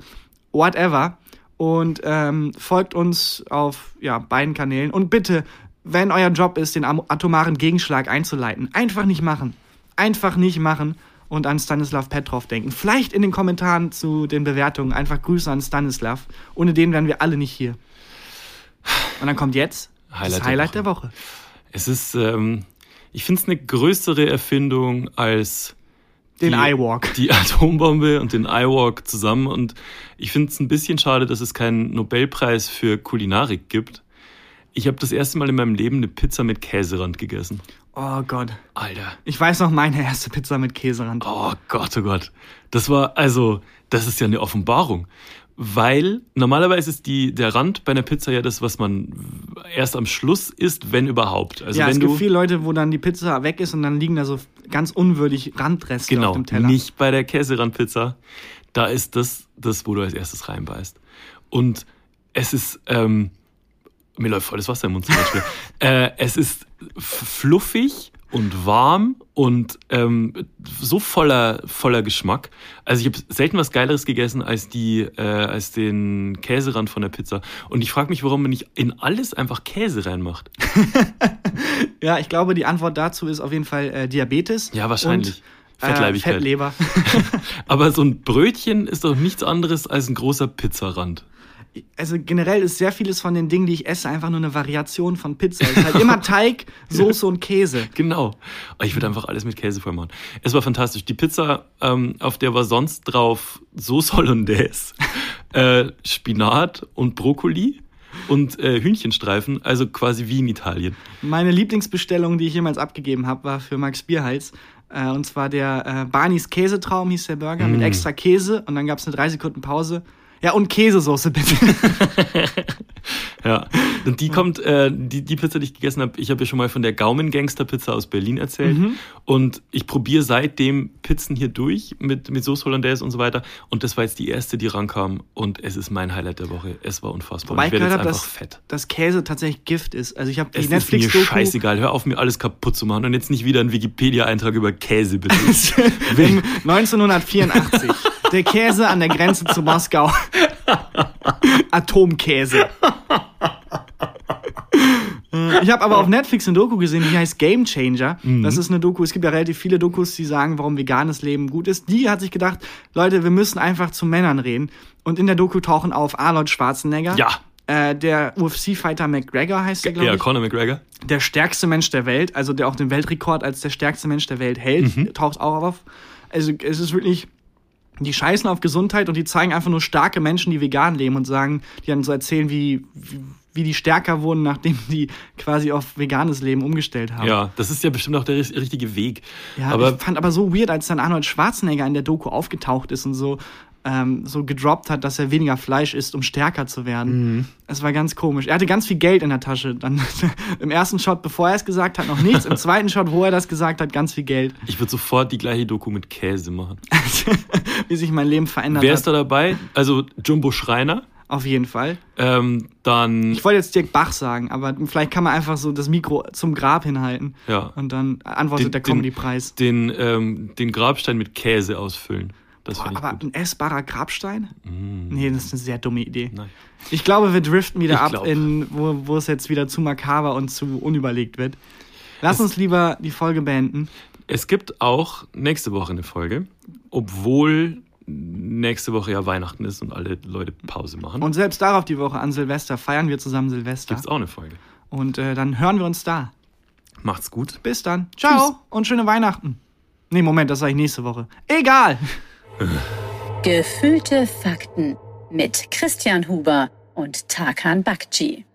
Speaker 1: whatever. Und ähm, folgt uns auf ja, beiden Kanälen. Und bitte, wenn euer Job ist, den atomaren Gegenschlag einzuleiten, einfach nicht machen. Einfach nicht machen und an Stanislav Petrov denken. Vielleicht in den Kommentaren zu den Bewertungen einfach Grüße an Stanislav. Ohne den wären wir alle nicht hier. Und dann kommt jetzt
Speaker 2: Highlight
Speaker 1: das
Speaker 2: der
Speaker 1: Highlight
Speaker 2: Woche.
Speaker 1: der Woche.
Speaker 2: Es ist, ähm, ich finde es eine größere Erfindung als
Speaker 1: Den
Speaker 2: die,
Speaker 1: iWalk.
Speaker 2: Die Atombombe und den iWalk zusammen. Und ich finde es ein bisschen schade, dass es keinen Nobelpreis für Kulinarik gibt. Ich habe das erste Mal in meinem Leben eine Pizza mit Käserand gegessen.
Speaker 1: Oh Gott.
Speaker 2: Alter.
Speaker 1: Ich weiß noch meine erste Pizza mit Käserand.
Speaker 2: Oh Gott, oh Gott. Das war, also, das ist ja eine Offenbarung. Weil normalerweise ist die, der Rand bei einer Pizza ja das, was man erst am Schluss isst, wenn überhaupt. Also
Speaker 1: ja,
Speaker 2: wenn
Speaker 1: es
Speaker 2: du
Speaker 1: gibt viele Leute, wo dann die Pizza weg ist und dann liegen da so ganz unwürdig Randreste auf
Speaker 2: genau
Speaker 1: dem Teller.
Speaker 2: nicht bei der Käserandpizza, da ist das das, wo du als erstes reinbeißt. Und es ist ähm, mir läuft voll das Wasser im Mund zum Beispiel. äh, es ist fluffig und warm und ähm, so voller voller Geschmack. Also ich habe selten was Geileres gegessen als die äh, als den Käserand von der Pizza. Und ich frage mich, warum man nicht in alles einfach Käse reinmacht.
Speaker 1: Ja, ich glaube, die Antwort dazu ist auf jeden Fall äh, Diabetes.
Speaker 2: Ja, wahrscheinlich.
Speaker 1: Und,
Speaker 2: Fettleibigkeit.
Speaker 1: Äh, Fettleber.
Speaker 2: Aber so ein Brötchen ist doch nichts anderes als ein großer Pizzarand.
Speaker 1: Also generell ist sehr vieles von den Dingen, die ich esse, einfach nur eine Variation von Pizza. Es ist halt immer Teig, Soße und Käse.
Speaker 2: Genau. Ich würde einfach alles mit Käse voll machen. Es war fantastisch. Die Pizza, ähm, auf der war sonst drauf Sauce Hollandaise, äh, Spinat und Brokkoli und äh, Hühnchenstreifen, also quasi wie in Italien.
Speaker 1: Meine Lieblingsbestellung, die ich jemals abgegeben habe, war für Max Bierhals. Äh, und zwar der äh, Barneys Käsetraum hieß der Burger
Speaker 2: Mm.
Speaker 1: mit extra Käse. Und dann gab es eine drei Sekunden Pause. Ja, und Käsesoße bitte.
Speaker 2: Ja. Und die kommt, äh, die, die Pizza, die ich gegessen habe, ich habe ja schon mal von der Gaumen-Gangster-Pizza aus Berlin erzählt. Und ich probiere seitdem Pizzen hier durch mit, mit Sauce Hollandaise und so weiter. Und das war jetzt die erste, die rankam. Und es ist mein Highlight der Woche. Es war unfassbar.
Speaker 1: Wobei
Speaker 2: ich werde jetzt einfach
Speaker 1: dass,
Speaker 2: fett.
Speaker 1: dass Käse tatsächlich Gift ist. Also ich habe die
Speaker 2: Es ist mir scheißegal. Hör auf, mir alles kaputt zu machen und jetzt nicht wieder einen Wikipedia-Eintrag über Käse, bitte.
Speaker 1: Im 1984. Der Käse an der Grenze zu Moskau. Atomkäse. Ich habe aber auf Netflix eine Doku gesehen, die heißt Game Changer. Das ist eine Doku. Es gibt ja relativ viele Dokus, die sagen, warum veganes Leben gut ist. Die hat sich gedacht, Leute, wir müssen einfach zu Männern reden. Und in der Doku tauchen auf Arnold Schwarzenegger.
Speaker 2: Ja.
Speaker 1: Äh, der UFC-Fighter McGregor heißt der, glaube
Speaker 2: ja,
Speaker 1: ich
Speaker 2: Conor McGregor.
Speaker 1: der stärkste Mensch der Welt, also der auch den Weltrekord als der stärkste Mensch der Welt hält,
Speaker 2: Mhm.
Speaker 1: taucht auch auf. Also es ist wirklich, die scheißen auf Gesundheit und die zeigen einfach nur starke Menschen, die vegan leben und sagen, die dann so erzählen, wie, wie, wie die stärker wurden, nachdem die quasi auf veganes Leben umgestellt haben.
Speaker 2: Ja, das ist ja bestimmt auch der ri- richtige Weg.
Speaker 1: Ja,
Speaker 2: aber
Speaker 1: ich fand aber so weird, als dann Arnold Schwarzenegger in der Doku aufgetaucht ist und so. Ähm, so gedroppt hat, dass er weniger Fleisch isst, um stärker zu werden.
Speaker 2: Mhm.
Speaker 1: Es war ganz komisch. Er hatte ganz viel Geld in der Tasche. Dann im ersten Shot, bevor er es gesagt hat, noch nichts. Im zweiten Shot, wo er das gesagt hat, ganz viel Geld.
Speaker 2: Ich würde sofort die gleiche Doku mit Käse machen.
Speaker 1: Wie sich mein Leben verändert
Speaker 2: Wer
Speaker 1: hat.
Speaker 2: ist da dabei? Also Jumbo Schreiner.
Speaker 1: Auf jeden Fall.
Speaker 2: Ähm, dann
Speaker 1: Ich wollte jetzt Dirk Bach sagen, aber vielleicht kann man einfach so das Mikro zum Grab hinhalten.
Speaker 2: Ja.
Speaker 1: Und dann antwortet der Comedy-Preis.
Speaker 2: Den, ähm, den Grabstein mit Käse ausfüllen. Das
Speaker 1: Boah,
Speaker 2: ich
Speaker 1: aber
Speaker 2: gut.
Speaker 1: ein essbarer Grabstein?
Speaker 2: Mm.
Speaker 1: Nee, das ist eine sehr dumme Idee.
Speaker 2: Nein.
Speaker 1: Ich glaube, wir driften wieder
Speaker 2: Ich
Speaker 1: ab,
Speaker 2: glaub.
Speaker 1: in, wo, wo es jetzt wieder zu makaber und zu unüberlegt wird. Lass uns lieber die Folge beenden.
Speaker 2: Es gibt auch nächste Woche eine Folge, obwohl nächste Woche ja Weihnachten ist und alle Leute Pause machen.
Speaker 1: Und selbst darauf die Woche an Silvester feiern wir zusammen Silvester.
Speaker 2: gibt's auch eine Folge.
Speaker 1: Und äh, dann hören wir uns da.
Speaker 2: Macht's gut.
Speaker 1: Bis dann. Ciao und schöne Weihnachten. Nee, Moment, das sage ich nächste Woche. Egal.
Speaker 3: Gefühlte Fakten mit Christian Huber und Tarkan Bakci.